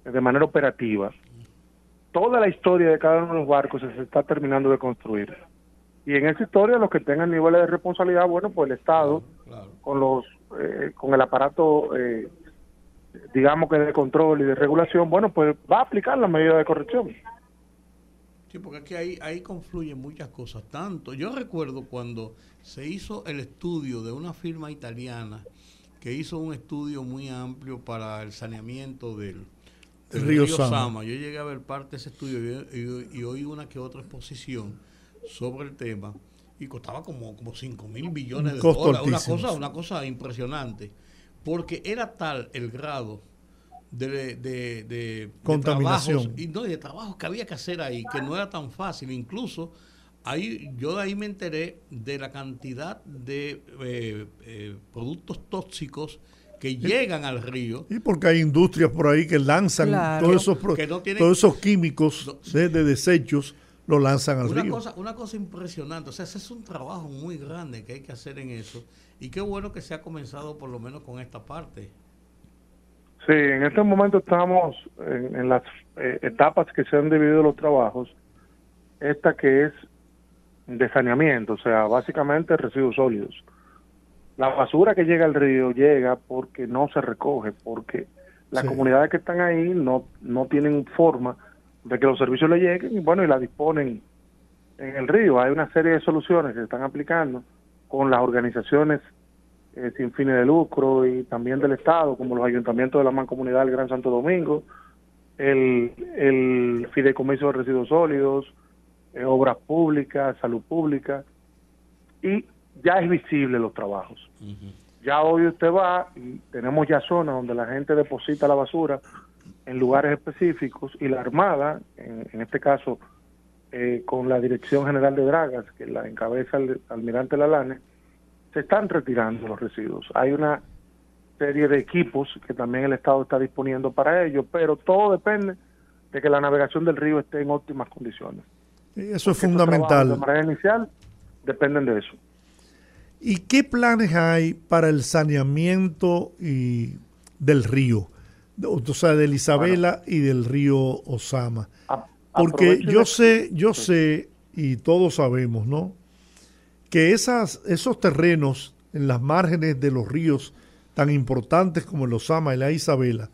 de manera operativa, toda la historia de cada uno de los barcos se está terminando de construir. Y en esa historia los que tengan niveles de responsabilidad, bueno, pues el Estado, con los eh, con el aparato, eh, digamos que de control y de regulación, bueno, pues va a aplicar la medida de corrección. Sí, porque aquí ahí, ahí confluyen muchas cosas. Tanto, yo recuerdo cuando se hizo el estudio de una firma italiana que hizo un estudio muy amplio para el saneamiento del, el río, Sama. Yo llegué a ver parte de ese estudio y, oí una que otra exposición sobre el tema y costaba como, como 5 mil billones de dólares. Una cosa, una cosa impresionante. Porque era tal el grado de, de, de, contaminación y no de trabajos que había que hacer ahí que no era tan fácil incluso ahí yo de ahí me enteré de la cantidad de eh, eh, productos tóxicos que llegan al río. Y porque hay industrias por ahí que lanzan todos, esos, todos esos químicos de, desechos, lo lanzan al río. Cosa, una cosa impresionante, o sea, ese es un trabajo muy grande que hay que hacer en eso. Y qué bueno que se ha comenzado por lo menos con esta parte. Sí, en este momento estamos en, las eh, etapas que se han dividido los trabajos. Esta que es de saneamiento, o sea, básicamente residuos sólidos la basura que llega al río llega porque no se recoge, porque las comunidades que están ahí no, no tienen forma de que los servicios le lleguen y bueno, y la disponen en el río. Hay una serie de soluciones que se están aplicando con las organizaciones eh, sin fines de lucro y también del Estado, como los ayuntamientos de la Mancomunidad del Gran Santo Domingo, el, el Fideicomiso de Residuos Sólidos, eh, Obras Públicas, Salud Pública, y ya es visible los trabajos. Ya hoy usted va y tenemos ya zonas donde la gente deposita la basura en lugares específicos y la Armada, en, este caso eh, con la Dirección General de Dragas, que la encabeza el almirante Lalane, se están retirando los residuos. Hay una serie de equipos que también el Estado está disponiendo para ello, pero todo depende de que la navegación del río esté en óptimas condiciones. Eso es fundamental. De manera inicial dependen de eso. ¿Y qué planes hay para el saneamiento y del río? O sea, de Isabela y del río Osama. Porque yo sé, yo sé, y todos sabemos, ¿no? Que esas, esos terrenos en las márgenes de los ríos tan importantes como el Osama y la Isabela,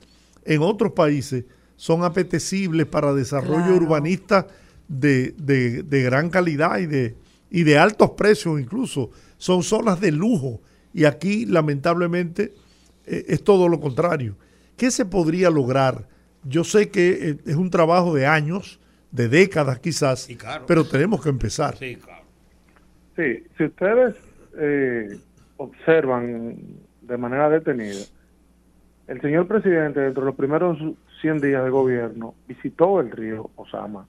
en otros países son apetecibles para desarrollo urbanista de, de, gran calidad y de, y de altos precios incluso. Son zonas de lujo y aquí lamentablemente eh, es todo lo contrario. ¿Qué se podría lograr? Yo sé que eh, es un trabajo de años, de décadas quizás, pero tenemos que empezar. Sí, claro. Sí, si ustedes eh, observan de manera detenida, el señor presidente, dentro de los primeros 100 días de gobierno, visitó el río Osama.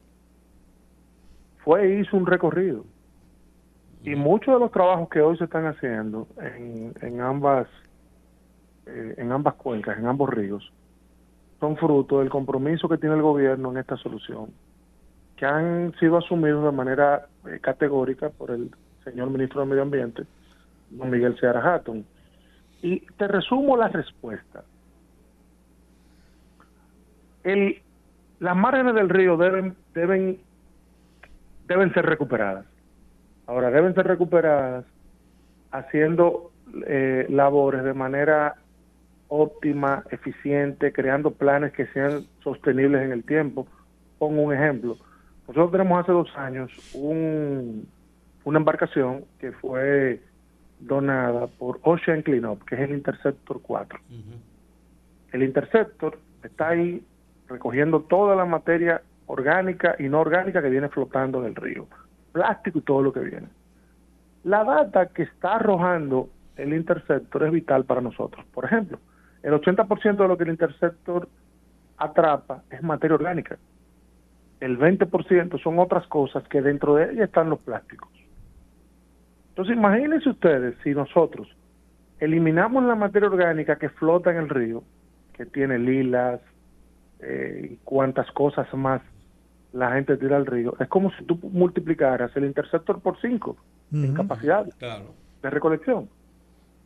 Fue e hizo un recorrido. Y muchos de los trabajos que hoy se están haciendo en, ambas eh, en ambas cuencas, en ambos ríos, son fruto del compromiso que tiene el gobierno en esta solución, que han sido asumidos de manera eh, categórica por el señor ministro de Medio Ambiente, don Miguel Seara Hatton. Y te resumo la respuesta. El, las márgenes del río deben, deben, deben ser recuperadas. Ahora, deben ser recuperadas haciendo eh, labores de manera óptima, eficiente, creando planes que sean sostenibles en el tiempo. Pongo un ejemplo. Nosotros tenemos hace dos años un, una embarcación que fue donada por Ocean Cleanup, que es el Interceptor 4. El Interceptor está ahí recogiendo toda la materia orgánica y no orgánica que viene flotando del río, plástico y todo lo que viene. La data que está arrojando el Interceptor es vital para nosotros. Por ejemplo, el 80% de lo que el Interceptor atrapa es materia orgánica. El 20% son otras cosas que dentro de ella están los plásticos. Entonces imagínense ustedes si nosotros eliminamos la materia orgánica que flota en el río, que tiene lilas eh, y cuantas cosas más la gente tira al río, es como si tú multiplicaras el interceptor por 5 en capacidad de recolección.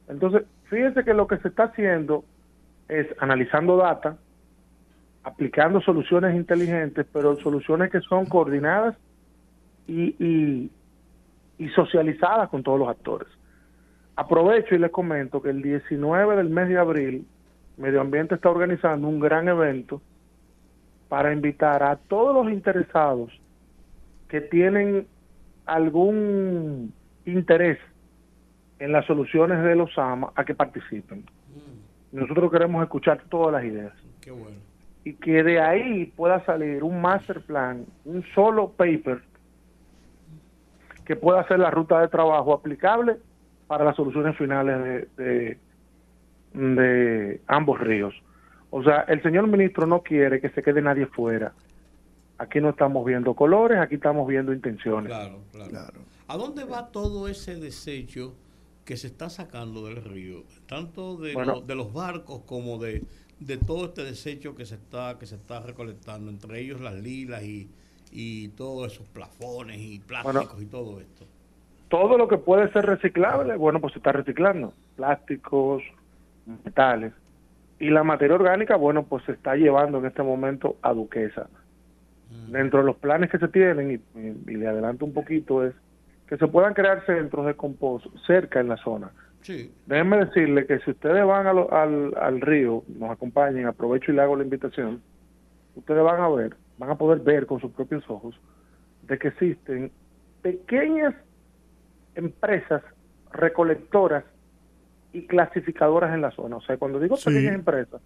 Entonces, fíjense que lo que se está haciendo es analizando data, aplicando soluciones inteligentes, pero soluciones que son coordinadas y, y socializadas con todos los actores. Aprovecho y les comento que el 19 del mes de abril, Medio Ambiente está organizando un gran evento para invitar a todos los interesados que tienen algún interés en las soluciones de los AMA a que participen. Nosotros queremos escuchar todas las ideas. Y que de ahí pueda salir un master plan, un solo paper que pueda ser la ruta de trabajo aplicable para las soluciones finales de, de, ambos ríos. O sea, el señor ministro no quiere que se quede nadie fuera. Aquí no estamos viendo colores, aquí estamos viendo intenciones. Claro, claro. ¿A dónde va todo ese desecho que se está sacando del río? Tanto de, de los barcos como de, de todo este desecho que se está que se está recolectando, entre ellos las lilas y, y todos esos plafones y plásticos y todo esto? Todo lo que puede ser reciclable, bueno, pues se está reciclando. Plásticos, metales. Y la materia orgánica, bueno, pues se está llevando en este momento a Duquesa. Mm. Dentro de los planes que se tienen, y, le adelanto un poquito, es que se puedan crear centros de compost cerca en la zona. Sí. Déjenme decirle que si ustedes van al, al río, nos acompañen, aprovecho y le hago la invitación, ustedes van a ver van a poder ver con sus propios ojos de que existen pequeñas empresas recolectoras y clasificadoras en la zona. O sea, cuando digo pequeñas empresas,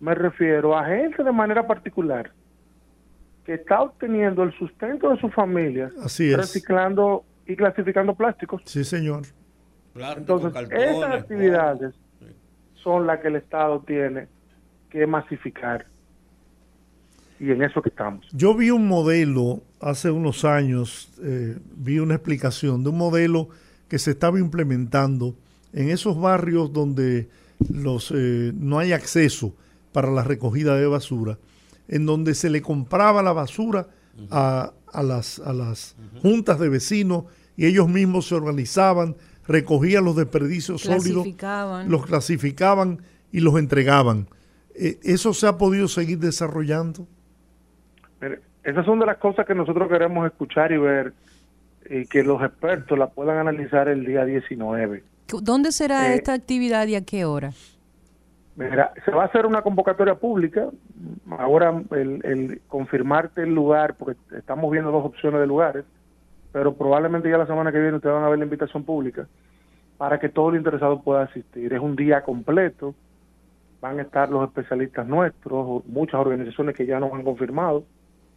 me refiero a gente de manera particular que está obteniendo el sustento de sus familias reciclando y clasificando plásticos. Sí, señor. Entonces, esas actividades son las que el Estado tiene que masificar y en eso que estamos. Yo vi un modelo hace unos años, eh, vi una explicación de un modelo que se estaba implementando en esos barrios donde los, eh, no hay acceso para la recogida de basura, en donde se le compraba la basura a, a las, a las juntas de vecinos y ellos mismos se organizaban, recogían los desperdicios sólidos, los clasificaban y los entregaban. Eh, ¿Eso se ha podido seguir desarrollando? esas son de las cosas que nosotros queremos escuchar y ver y que los expertos la puedan analizar el día 19. ¿Dónde será eh, esta actividad y a qué hora? Mira, se va a hacer una convocatoria pública. Ahora el, confirmarte el lugar, porque estamos viendo dos opciones de lugares, pero probablemente ya la semana que viene ustedes van a ver la invitación pública para que todo el interesado pueda asistir. Es un día completo, van a estar los especialistas nuestros, muchas organizaciones que ya nos han confirmado,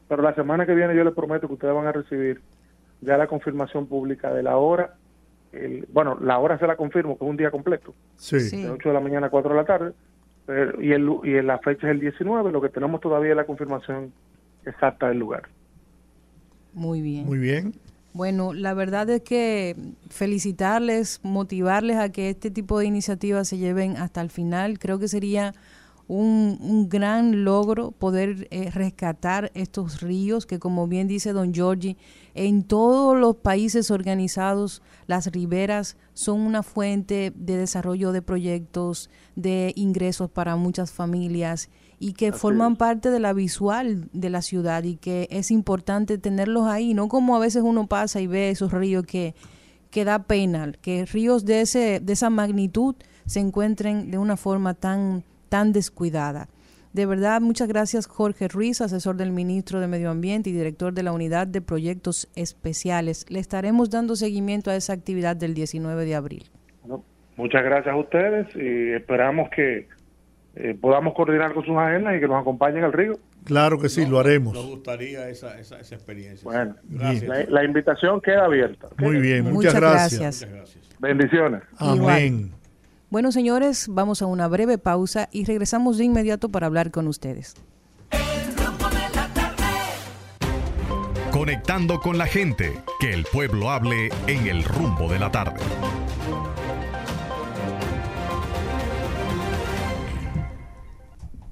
pero la semana que viene yo les prometo que ustedes van a recibir ya la confirmación pública de la hora. Bueno, la hora se la confirmo, que es un día completo, sí. de 8 de la mañana a 4 de la tarde, y, el, y la fecha es el 19, lo que tenemos todavía es la confirmación exacta del lugar. Muy bien. Muy bien. Bueno, la verdad es que felicitarles, motivarles a que este tipo de iniciativas se lleven hasta el final, creo que sería un, un gran logro poder eh, rescatar estos ríos que, como bien dice don Giorgi, en todos los países organizados las riberas son una fuente de desarrollo de proyectos, de ingresos para muchas familias y que forman parte de la visual de la ciudad y que es importante tenerlos ahí, no como a veces uno pasa y ve esos ríos que, que da pena, que ríos de, ese, de esa magnitud se encuentren de una forma tan tan descuidada. De verdad, muchas gracias Jorge Ruiz, asesor del ministro de Medio Ambiente y director de la Unidad de Proyectos Especiales. Le estaremos dando seguimiento a esa actividad del 19 de abril. muchas gracias a ustedes y esperamos que eh, podamos coordinar con sus agendas y que nos acompañen al río. Claro que sí, lo haremos. Nos gustaría esa, esa, experiencia. Bueno, la, invitación queda abierta. Muy bien, muchas, gracias. Muchas gracias. Bendiciones. Amén. Bueno, señores, vamos a una breve pausa y regresamos de inmediato para hablar con ustedes. Conectando con la gente, que el pueblo hable en el rumbo de la tarde.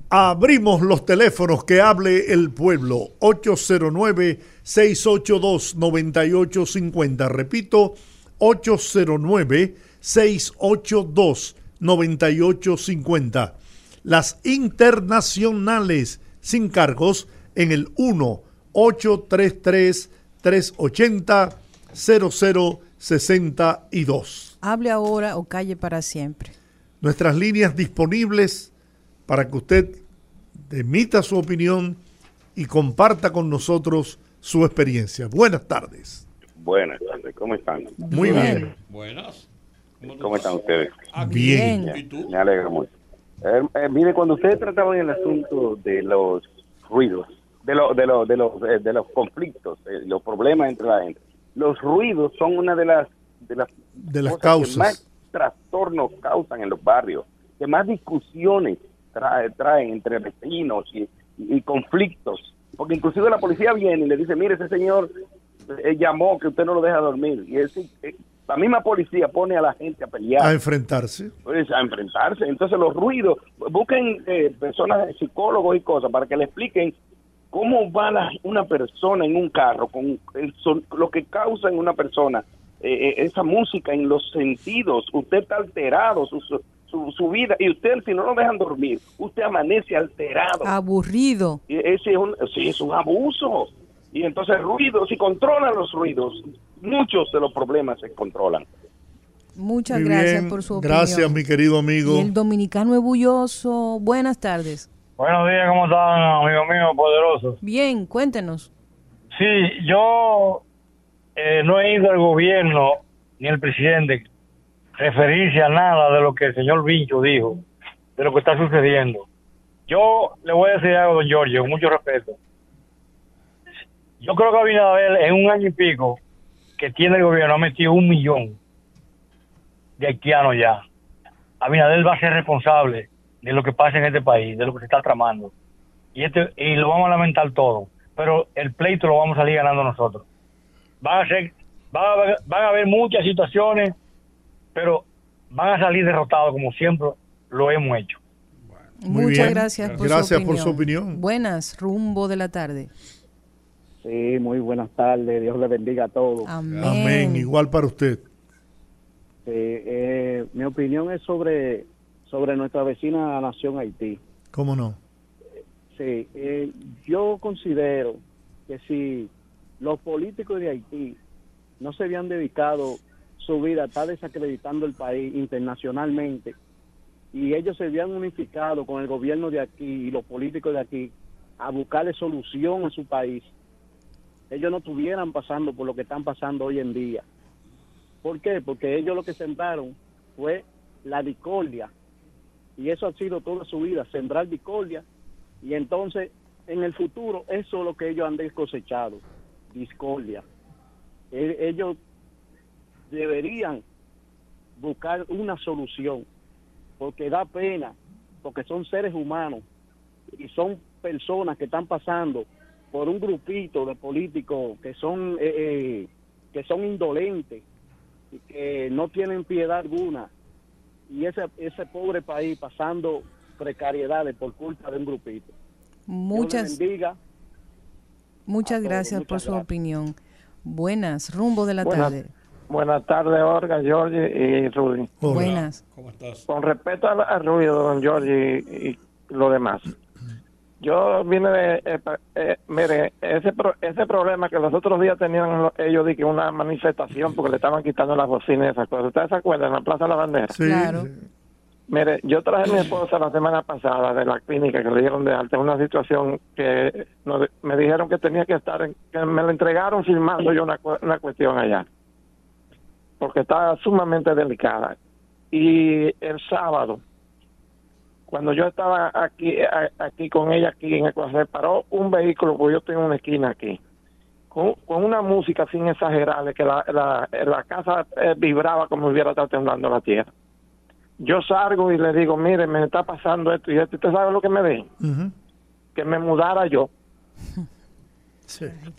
Abrimos los teléfonos que hable el pueblo 809-682-9850. Repito, 809 682-9850. Las internacionales sin cargos en el 1-833-380-0062. Hable ahora o calle para siempre. Nuestras líneas disponibles para que usted emita su opinión y comparta con nosotros su experiencia. Buenas tardes. Buenas tardes, ¿cómo están? Muy bien. bien. Buenas. ¿Cómo, están ustedes? Ah, bien. Me alegro mucho. Eh, eh, mire, cuando ustedes trataban el asunto de los ruidos, de, lo, de, lo, de, los, eh, de los conflictos, los problemas entre la gente, los ruidos son una de las, de las, de las causas que más trastornos causan en los barrios, que más discusiones traen entre vecinos y, y, conflictos. Porque inclusive la policía viene y le dice, mire, ese señor llamó que usted no lo deja dormir. Y es, la misma policía pone a la gente a pelear. A enfrentarse. Pues a enfrentarse. Entonces los ruidos, busquen eh, personas, psicólogos y cosas para que le expliquen cómo va una persona en un carro, con lo que causa en una persona eh, eh, esa música en los sentidos. Usted está alterado, su, su, vida, y usted si no lo dejan dormir, usted amanece alterado. Aburrido. Y ese es un, sí, es un abuso. Y entonces ruidos, si controlan los ruidos, muchos de los problemas se controlan. Muchas gracias por su opinión. Gracias, mi querido amigo. el dominicano es bulloso. Buenas tardes. Buenos días, ¿cómo están, amigo mío poderoso? Bien, cuéntenos. Sí, yo eh, no he ido al gobierno ni al presidente referirse a nada de lo que el señor Vincho dijo, de lo que está sucediendo. Yo le voy a decir algo, don Giorgio, con mucho respeto. Yo creo que Abinader en un año y pico que tiene el gobierno ha metido un millón de haitianos ya. Abinader va a ser responsable de lo que pasa en este país, de lo que se está tramando. Y, este, y lo vamos a lamentar todo. Pero el pleito lo vamos a salir ganando nosotros. Van a, ser, van van a haber muchas situaciones, pero van a salir derrotados como siempre lo hemos hecho. Muchas gracias, por, gracias por su opinión. Buenas, rumbo de la tarde. Sí, muy buenas tardes. Dios le bendiga a todos. Amén. Igual para usted. Sí, eh, mi opinión es sobre, sobre nuestra vecina nación Haití. ¿Cómo no? Sí, eh, yo considero que si los políticos de Haití no se habían dedicado su vida a estar desacreditando el país internacionalmente y ellos se habían unificado con el gobierno de aquí y los políticos de aquí a buscarle solución a su país, ellos no estuvieran pasando por lo que están pasando hoy en día. ¿Por qué? Porque ellos lo que sembraron fue la discordia. Y eso ha sido toda su vida, sembrar discordia. Y entonces, en el futuro, eso es lo que ellos han cosechado, discordia. E- Ellos deberían buscar una solución, porque da pena, porque son seres humanos y son personas que están pasando por un grupito de políticos que son eh, eh, que son indolentes y que no tienen piedad alguna y ese ese pobre país pasando precariedades por culpa de un grupito. Muchas, bendiga. muchas gracias por su opinión. Buenas, rumbo de la Buenas- tarde. Buenas tardes, Olga, Georgie y Rudy. Buenas. ¿Cómo estás? Con respecto al, al ruido, don Georgie y, y lo demás. Yo vine de... eh, eh, mire, ese pro- ese problema que los otros días tenían lo- ellos de que una manifestación porque le estaban quitando las bocinas y esas cosas. ¿Ustedes se acuerdan? En la Plaza de la Bandera. Sí, Claro. Mire, yo traje a mi esposa la semana pasada de la clínica que le dieron de alta, una situación que nos- me dijeron que tenía que estar, en- que me la entregaron firmando yo una, una cuestión allá, porque estaba sumamente delicada. Y el sábado, cuando yo estaba aquí a- aquí con ella, aquí en Ecuador, paró un vehículo, porque yo tengo una esquina aquí, con, con una música sin exagerarle, que la, la, la casa eh, vibraba como si hubiera estado temblando la tierra yo salgo y le digo, mire, me está pasando esto y esto. ¿Usted sabe lo que me dijo? Que me mudara yo. [laughs]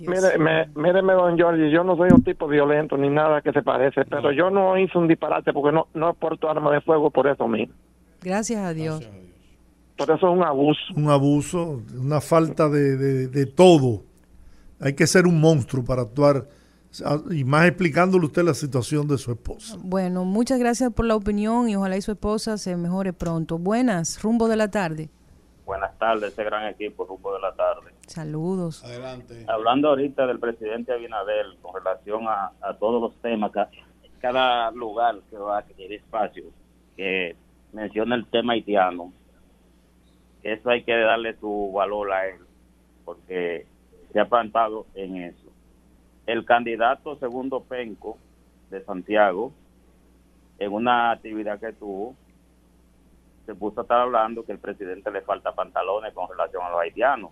Mire, me, míreme, don Jorge, yo no soy un tipo violento ni nada que se parece, pero yo no hice un disparate porque no, no porto arma de fuego por eso mismo. Gracias a Dios. Por eso es un abuso. Un abuso, una falta de, de- de todo. Hay que ser un monstruo para actuar. Y más explicándole usted la situación de su esposa. Bueno, muchas gracias por la opinión y ojalá y su esposa se mejore pronto. Buenas, rumbo de la tarde. Buenas tardes, ese gran equipo, rumbo de la tarde. Saludos. Adelante. Hablando ahorita del presidente Abinader con relación a, a todos los temas, ca- cada lugar que va a adquirir espacio, que menciona el tema haitiano, eso hay que darle su valor a él, porque se ha plantado en eso. El candidato segundo Penco de Santiago, en una actividad que tuvo, se puso a estar hablando que el presidente le falta pantalones con relación a los haitianos.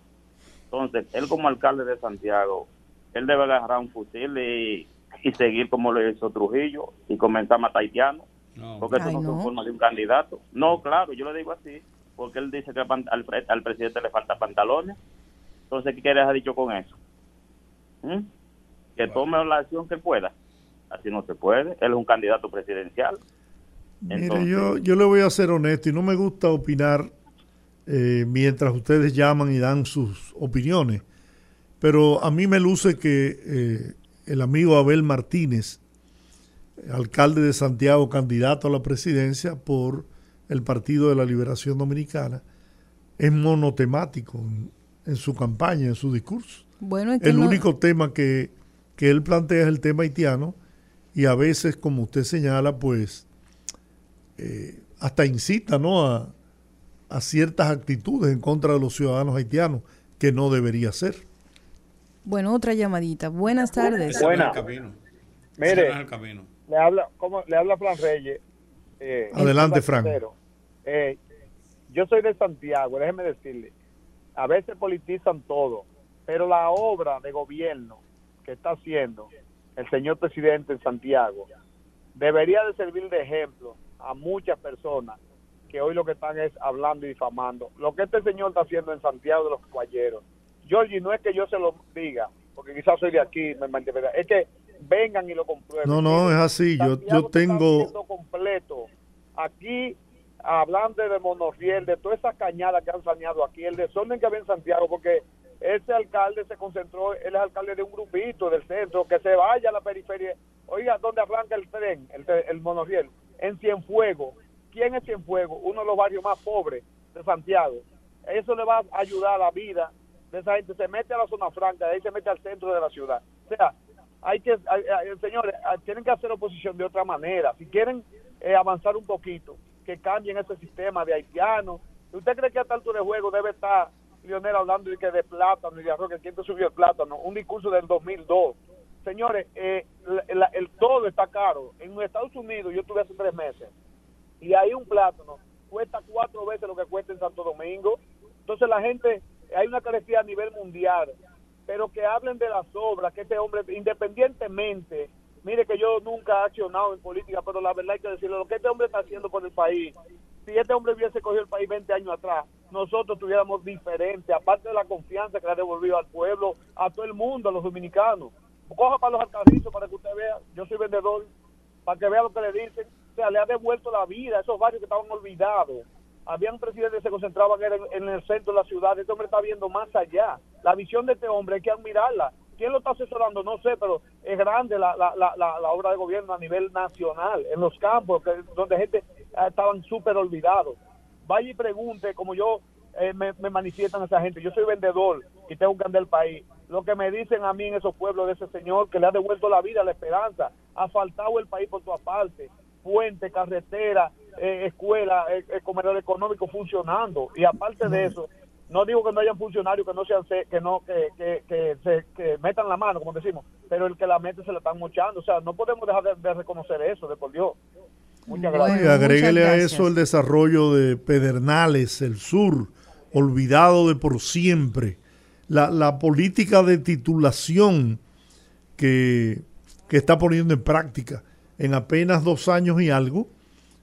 Entonces, él como alcalde de Santiago, él debe agarrar un fusil y, y seguir como lo hizo Trujillo y comenzar a matar haitianos. Porque eso Ay, no, no. son formas de un candidato. No, claro, yo le digo así, porque él dice que al, pan- al pre- al presidente le falta pantalones. Entonces, ¿qué quieres haber dicho con eso? ¿Mm? Que tome la acción que pueda. Así no se puede. Él es un candidato presidencial. Mire, yo, yo le voy a ser honesto y no me gusta opinar eh, mientras ustedes llaman y dan sus opiniones, pero a mí me luce que eh, el amigo Abel Martínez, alcalde de Santiago, candidato a la presidencia por el Partido de la Liberación Dominicana, es monotemático en, en su campaña, en su discurso. Bueno, es que El no- único tema que, que él plantea es el tema haitiano y a veces, como usted señala, pues eh, hasta incita ¿no? a, a ciertas actitudes en contra de los ciudadanos haitianos que no debería ser. Bueno, otra llamadita. Buenas tardes. Buena. Mire, Le habla, ¿cómo? Le habla Fran Reyes. eh, Adelante, Fran. Eh, yo soy de Santiago, déjeme decirle, a veces politizan todo, pero la obra de gobierno que está haciendo el señor presidente en Santiago debería de servir de ejemplo a muchas personas que hoy lo que están es hablando y difamando. Lo que este señor está haciendo en Santiago de los Caballeros, Georgie, no es que yo se lo diga, porque quizás soy de aquí, me es que vengan y lo comprueben. No, no, es así. Yo, yo tengo... Completo. Aquí, hablando de monorriel, de todas esas cañadas que han saneado aquí, el desorden que había en Santiago, porque ese alcalde se concentró, él es alcalde de un grupito del centro, que se vaya a la periferia. Oiga, ¿dónde arranca el tren, el, el monorriel? En Cienfuegos. ¿Quién es Cienfuegos? Uno de los barrios más pobres de Santiago. Eso le va a ayudar a la vida de esa gente. Se mete a la zona franca, de ahí se mete al centro de la ciudad. O sea, hay que, señores, hay- tienen que hacer oposición de otra manera. Si quieren eh, avanzar un poquito, que cambien ese sistema de haitianos. ¿Usted cree que a esta altura de juego debe estar Lionel hablando de que de plátano y de arroz, que quién te subió el plátano? Un discurso del 2002. Señores, eh, la- la- el todo está caro. En Estados Unidos, yo estuve hace tres meses, y ahí un plátano cuesta cuatro veces lo que cuesta en Santo Domingo. Entonces la gente, hay una carestía a nivel mundial, pero que hablen de las obras, que este hombre, independientemente, mire que yo nunca he accionado en política, pero la verdad hay que decirlo, lo que este hombre está haciendo por el país, si este hombre hubiese cogido el país 20 años atrás, nosotros tuviéramos diferente, aparte de la confianza que le ha devolvido al pueblo, a todo el mundo, a los dominicanos. Coja para los alcarrizos para que usted vea, yo soy vendedor, para que vea lo que le dicen. O sea, le ha devuelto la vida a esos barrios que estaban olvidados. Habían presidentes que se concentraban en, el centro de la ciudad. Este hombre está viendo más allá. La visión de este hombre hay que admirarla. ¿Quién lo está asesorando? No sé, pero es grande la, la, la, la, obra de gobierno a nivel nacional, en los campos, que, donde gente eh, estaban súper olvidados. Vaya y pregunte, como yo eh, me, me manifiestan esa gente. Yo soy vendedor y tengo que andar el país. Lo que me dicen a mí en esos pueblos de ese señor que le ha devuelto la vida, la esperanza, ha faltado el país por todas partes, puente, carretera, eh, escuela, eh, eh, comedor económico funcionando. Y aparte de eso, no digo que no hayan funcionarios que no sean se- que no que, que, que se que metan la mano, como decimos, pero el que la mete se la están mochando. O sea, no podemos dejar de, de reconocer eso, de por Dios. Muchas gracias. y agréguele a eso el desarrollo de Pedernales, el sur, olvidado de por siempre. La, la política de titulación que, que está poniendo en práctica en apenas dos años y algo,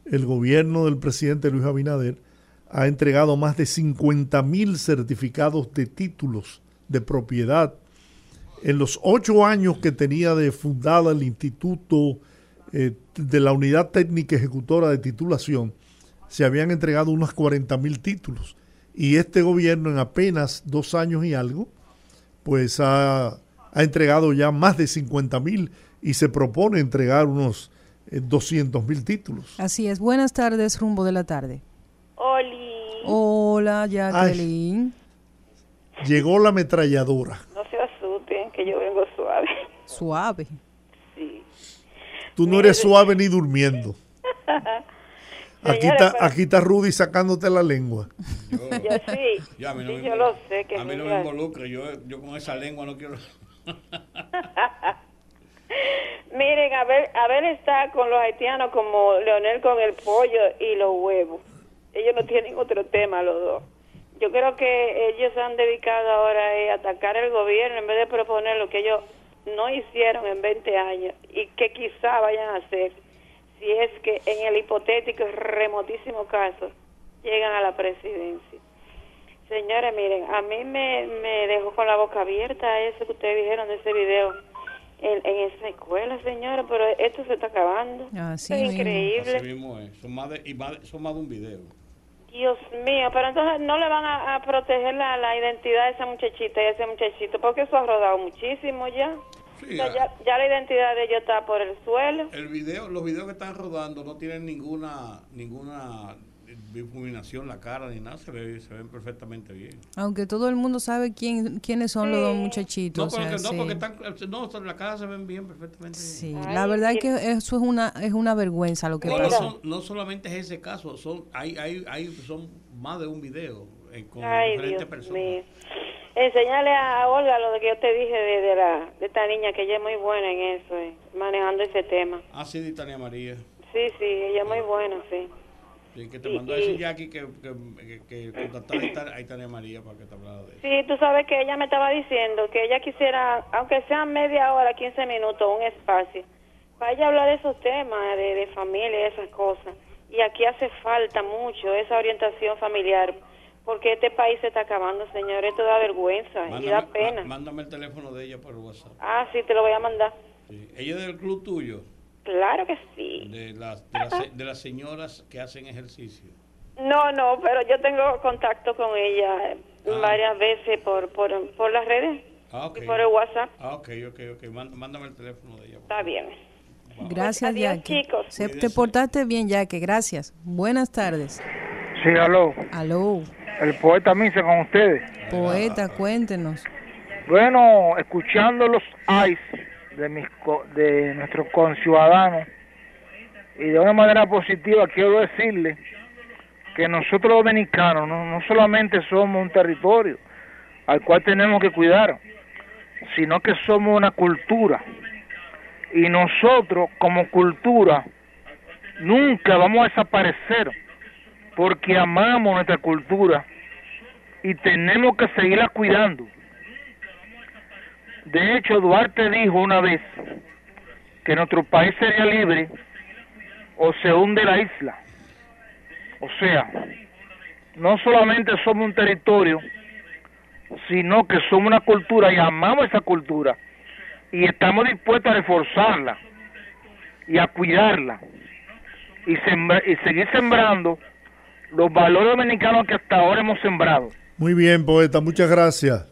el gobierno del presidente Luis Abinader ha entregado más de 50 mil certificados de títulos de propiedad. En los ocho años que tenía de fundada el Instituto eh, de la Unidad Técnica Ejecutora de Titulación, se habían entregado unos 40 mil títulos. Y este gobierno en apenas dos años y algo, pues ha, ha entregado ya más de 50 mil y se propone entregar unos 200 mil títulos. Así es. Buenas tardes, rumbo de la tarde. Oli, Hola, Jacqueline. Llegó la ametralladora. no se asusten, que yo vengo suave. Suave. Sí. Tú no eres suave ni durmiendo. [laughs] Aquí está, aquí está Rudy sacándote la lengua. Yo sí, Ya, a mí no sí, me yo lo sé. Que a mí no me mira, involucra. Yo, yo con esa lengua no quiero. [laughs] [laughs] Miren, Abel, Abel está con los haitianos como Leonel con el pollo y los huevos. Ellos no tienen otro tema, los dos. Yo creo que ellos se han dedicado ahora a atacar el gobierno en vez de proponer lo que ellos no hicieron en 20 años y que quizá vayan a hacer si es que en el hipotético remotísimo caso llegan a la presidencia. Señores, miren, a mí me, me dejó con la boca abierta eso que ustedes dijeron de ese video en, en esa escuela, señora, pero esto se está acabando. Así es increíble. Así mismo es. Son más de, y más de- son más de un video. Dios mío, pero entonces no le van a, a proteger la, la identidad de esa muchachita y ese muchachito, porque eso ha rodado muchísimo ya. Sí, O sea, ah. ya, ya la identidad de ellos está por el suelo. El video, los videos que están rodando no tienen ninguna ninguna difuminación la cara ni nada, se, ve, se ven perfectamente bien. Aunque todo el mundo sabe quién, quiénes son los dos muchachitos. No, o sea, porque, no, sí. porque están, no, la cara se ven bien, perfectamente Sí, bien. la verdad es que eso es una es una vergüenza lo que No, pasa. son- no solamente es ese caso, son hay, hay, hay son más de un video eh, con Ay, diferentes Dios personas. mío. Enseñale a Olga lo que yo te dije de, de la de esta niña, que ella es muy buena en eso, eh, manejando ese tema. Ah, sí, de Tania María. Sí, sí, ella es muy buena, sí. Sí, que te Y- mandó a decir Jackie que, que, que, que a María para que te hablara de eso. Sí, tú sabes que ella me estaba diciendo que ella quisiera, aunque sea media hora, 15 minutos, un espacio, para ella hablar de esos temas, de, de familia y esas cosas. Y aquí hace falta mucho esa orientación familiar, porque este país se está acabando, señor. Esto da vergüenza y da pena. má- mándame el teléfono de ella por WhatsApp. Ah, sí, te lo voy a mandar. Sí. Ella es del club tuyo, Claro que sí. de las, de, las, de las señoras que hacen ejercicio. No, no, pero yo tengo contacto con ella varias veces por, por, por las redes Ah, y por el WhatsApp. Ah, ok, ok, ok. Mán- Mándame el teléfono de ella. Está bien. Gracias, Adiós, Jackie. chicos. Se- te portaste bien, Jackie. Gracias. Buenas tardes. Sí, aló. Aló. El poeta Misa con ustedes. Poeta, cuéntenos. Bueno, escuchando los AIS de, mis de nuestros conciudadanos y de una manera positiva quiero decirle que nosotros dominicanos no, no solamente somos un territorio al cual tenemos que cuidar, sino que somos una cultura. Y nosotros como cultura nunca vamos a desaparecer porque amamos nuestra cultura y tenemos que seguirla cuidando. De hecho, Duarte dijo una vez que nuestro país sería libre o se hunde la isla. O sea, no solamente somos un territorio, sino que somos una cultura y amamos esa cultura y estamos dispuestos a reforzarla y a cuidarla y, seguir sembrando los valores dominicanos que hasta ahora hemos sembrado. Muy bien, poeta, muchas gracias.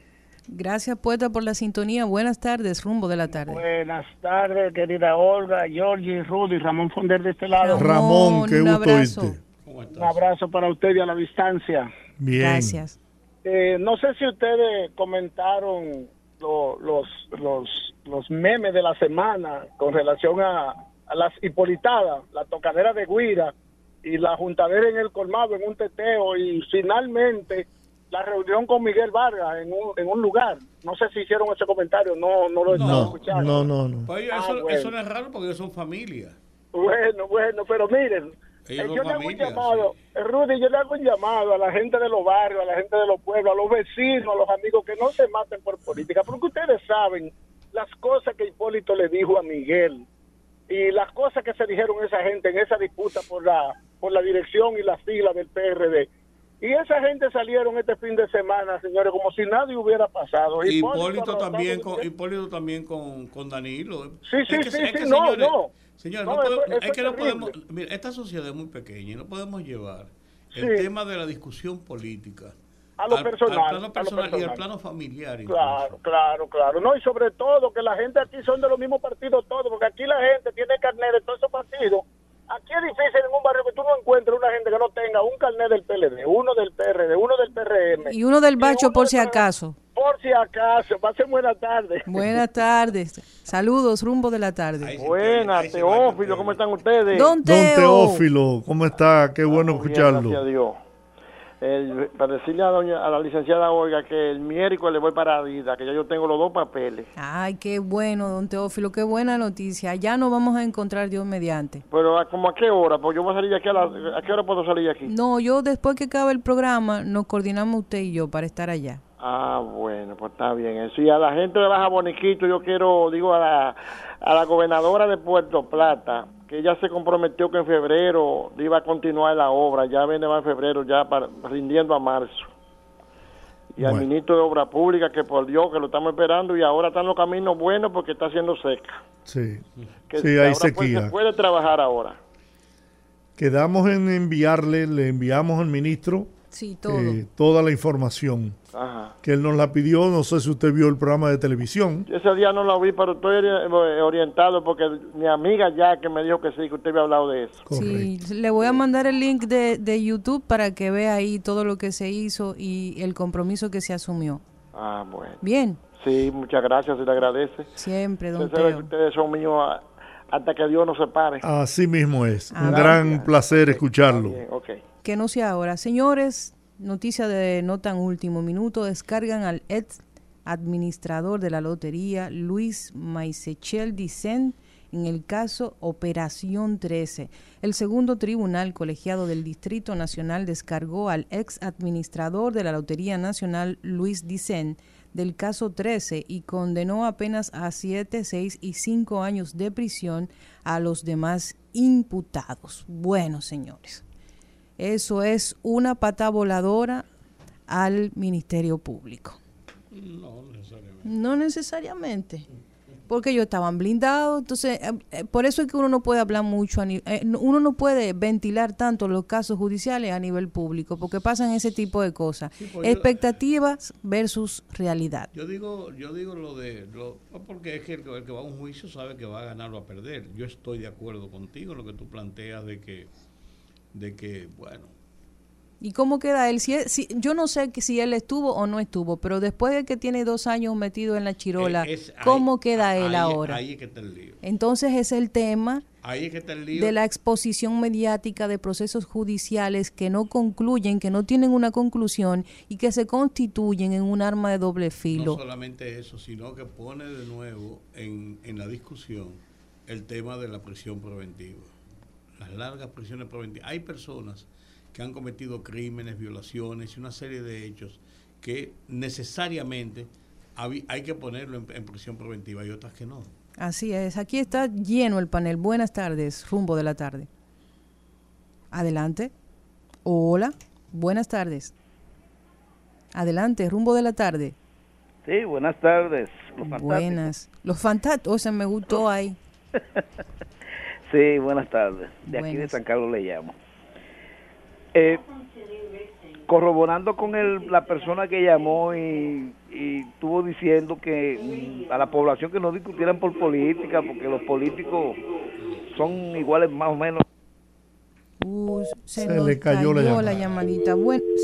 Gracias, poeta, por la sintonía. Buenas tardes, rumbo de la tarde. Buenas tardes, querida Olga, Georgie, Rudy, Ramón Fonder de este lado. Ramón, qué un gusto abrazo. oírte. Un abrazo para usted y a la distancia. Bien. Gracias. Eh, no sé si ustedes comentaron lo- los, los, los memes de la semana con relación a, a las hipolitadas, la tocadera de Guira y la juntadera en el colmado en un teteo y finalmente la reunión con Miguel Vargas en un, en un lugar. No sé si hicieron ese comentario, no, no lo estaba No, escuchando. no, no, no. Pues ellos- Ah, eso, bueno. eso no es raro porque ellos son familia. Bueno, bueno, pero miren, Ellos eh, yo le hago un llamado, Rudy, yo le hago un llamado a la gente de los barrios, a la gente de los pueblos, a los vecinos, a los amigos, que no se maten por política, porque ustedes saben las cosas que Hipólito le dijo a Miguel y las cosas que se dijeron esa gente en esa disputa por la, por la dirección y la sigla del PRD. Y esa gente salieron este fin de semana, señores, como si nadie hubiera pasado. Hipólito abrazado también a con. Hipólito también con, con Danilo. Sí, sí, Es que- sí, es que, no, señores, no. señores, No, no eso- podemos- eso es es que no podemos, mira, esta sociedad es muy pequeña y no podemos llevar el tema de la discusión política A lo al- personal, al a plano lo personal y personal. al plano familiar. Claro, claro, claro. No, y sobre todo que la gente aquí son de los mismos partidos todos, porque aquí la gente tiene carnet de todos esos partidos. Aquí es difícil en un barrio que tú no encuentres una gente que no tenga un carnet del PLD, uno del PRD, uno del PRM. Y uno del bacho por si acaso. Por si acaso. Pasen buena tarde. Buenas [laughs] tardes. Saludos, rumbo de la tarde. Buenas, Teófilo, ¿cómo están ustedes? Don Don Teo. Teófilo, ¿cómo está? Qué bueno bien, Gracias a escucharlo. Dios. El- para decirle a, doña, a la licenciada Olga que el miércoles le voy para Vida, que ya yo tengo los dos papeles. Ay, qué bueno, don Teófilo, qué buena noticia. Ya nos vamos a encontrar Dios mediante. Pero ¿a, como a qué hora? Pues yo voy a salir de aquí a la- ¿A qué hora puedo salir de aquí? No, yo después que acabe el programa, nos coordinamos usted y yo para estar allá. Ah, bueno, pues está bien. Eso. Y a la gente de Baja Boniquito, yo quiero, digo, a la, a la gobernadora de Puerto Plata, que ella se comprometió que en febrero iba a continuar la obra, ya viene va en febrero, ya para, rindiendo a marzo. Y al Bueno. ministro de Obra Pública, que por Dios, que lo estamos esperando, y ahora están los caminos buenos porque está haciendo seca. Sí, Que sí, ahora hay pues, sequía. se puede trabajar ahora. Quedamos en enviarle, le enviamos al ministro Sí, todo. eh, toda la información Ajá. que él nos la pidió. No sé si usted vio el programa de televisión. Ese día no lo vi, pero estoy eh, orientado porque mi amiga ya que me dijo que sí, que usted había hablado de eso. Sí, le voy a mandar el link de, de YouTube para que vea ahí todo lo que se hizo y el compromiso que se asumió. Ah, bueno. Bien, Sí, muchas gracias, se le agradece. siempre, don Usted sabe que Teo. ustedes son míos hasta que Dios nos separe. Así mismo es. Ah, Un gran placer escucharlo. Bien, ok. Que no sea ahora. Señores, noticia de no tan último minuto, descargan al ex administrador de la lotería, Luis Maisechel Dicen, en el caso Operación 13. El segundo tribunal colegiado del Distrito Nacional descargó al ex administrador de la Lotería Nacional, Luis Dicen, del caso 13 y condenó apenas a 7, 6 y 5 años de prisión a los demás imputados. Bueno, señores. Eso es una pata voladora al Ministerio Público. No necesariamente. No necesariamente. porque ellos estaban blindados. Entonces, eh, eh, por eso es que uno no puede hablar mucho, a eh, no- uno no puede ventilar tanto los casos judiciales a nivel público, porque pasan ese tipo de cosas. pues yo- Expectativas versus realidad. Yo digo, yo digo lo de, lo, porque es que el, que el que va a un juicio sabe que va a ganar o a perder. Yo estoy de acuerdo contigo en lo que tú planteas de que, de que, bueno, ¿Y cómo queda él? Si, él- si- yo no sé que si él estuvo o no estuvo, pero después de que tiene dos años metido en la chirola, es- ahí- ¿cómo queda él ahí- ahora? Ahí es que está el lío. Entonces es el tema Ahí es que está el lío. de la exposición mediática de procesos judiciales que no concluyen, que no tienen una conclusión y que se constituyen en un arma de doble No filo. solamente eso, sino que pone de nuevo en, en la discusión el tema de la prisión preventiva. Las largas prisiones preventivas. Hay personas que han cometido crímenes, violaciones y una serie de hechos que necesariamente hay que ponerlo en, en prisión preventiva y otras que no. Así es, aquí está lleno el panel. Buenas tardes, rumbo de la tarde. Adelante. Hola, buenas tardes. Adelante, rumbo de la tarde. Sí, buenas tardes. Los. Buenas. Los fantásticos, o sea, me gustó ahí. [laughs] Sí, buenas tardes. De aquí de. San Carlos le llamo. Eh, corroborando con el, la persona que llamó y, y estuvo diciendo que mm, a la población que no discutieran por política, porque los políticos son iguales más o menos. Uh, se, le cayó la llamada. llamadita.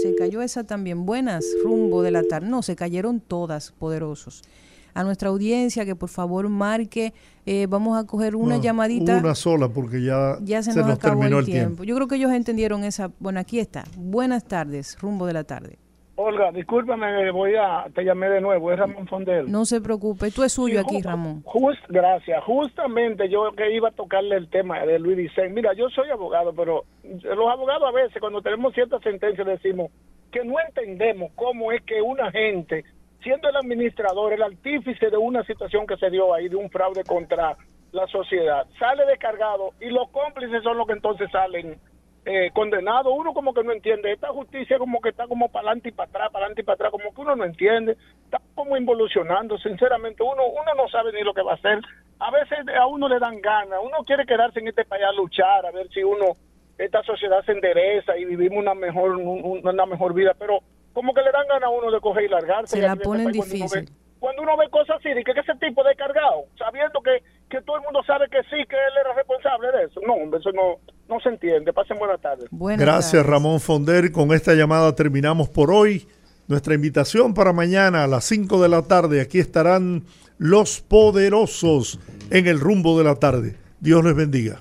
Se cayó esa también. Buenas, rumbo de la tarde. No, se cayeron todas, poderosos. A nuestra audiencia que por favor marque. eh, vamos a coger una No, llamadita. Una sola, porque ya, ya se, nos, acabó terminó el, tiempo. tiempo. Yo creo que ellos entendieron esa. Bueno, aquí está. Buenas tardes, rumbo de la tarde. Olga, discúlpame, voy a, te llamé de nuevo, es Ramón Fondel. No se preocupe, tú es suyo aquí, Ramón. Just, gracias. Justamente yo que iba a tocarle el tema de Luis Vicente. Mira, yo soy abogado, pero los abogados a veces cuando tenemos ciertas sentencias decimos que no entendemos cómo es que una gente, siendo el administrador, el artífice de una situación que se dio ahí, de un fraude contra la sociedad, sale descargado y los cómplices son los que entonces salen eh, condenados. Uno como que no entiende. Esta justicia como que está como para adelante y para atrás, para adelante y para atrás, como que uno no entiende. Está como involucionando, sinceramente. Uno, uno no sabe ni lo que va a hacer. A veces a uno le dan ganas. Uno quiere quedarse en este país a luchar, a ver si uno, esta sociedad se endereza y vivimos una mejor, un- una mejor vida. Pero como que le dan ganas a uno de coger y largarse. Se la ponen país cuando uno ve- difícil. cuando uno ve cosas así, de que ese tipo de cargado, sabiendo que, que todo el mundo sabe que sí, que él era responsable de eso. No, hombre, eso no, no se entiende. Pasen buenas tardes. Gracias, Ramón Fonder. Con esta llamada terminamos por hoy. Nuestra invitación para mañana a las 5 de la tarde. Aquí estarán los poderosos en el rumbo de la tarde. Dios les bendiga.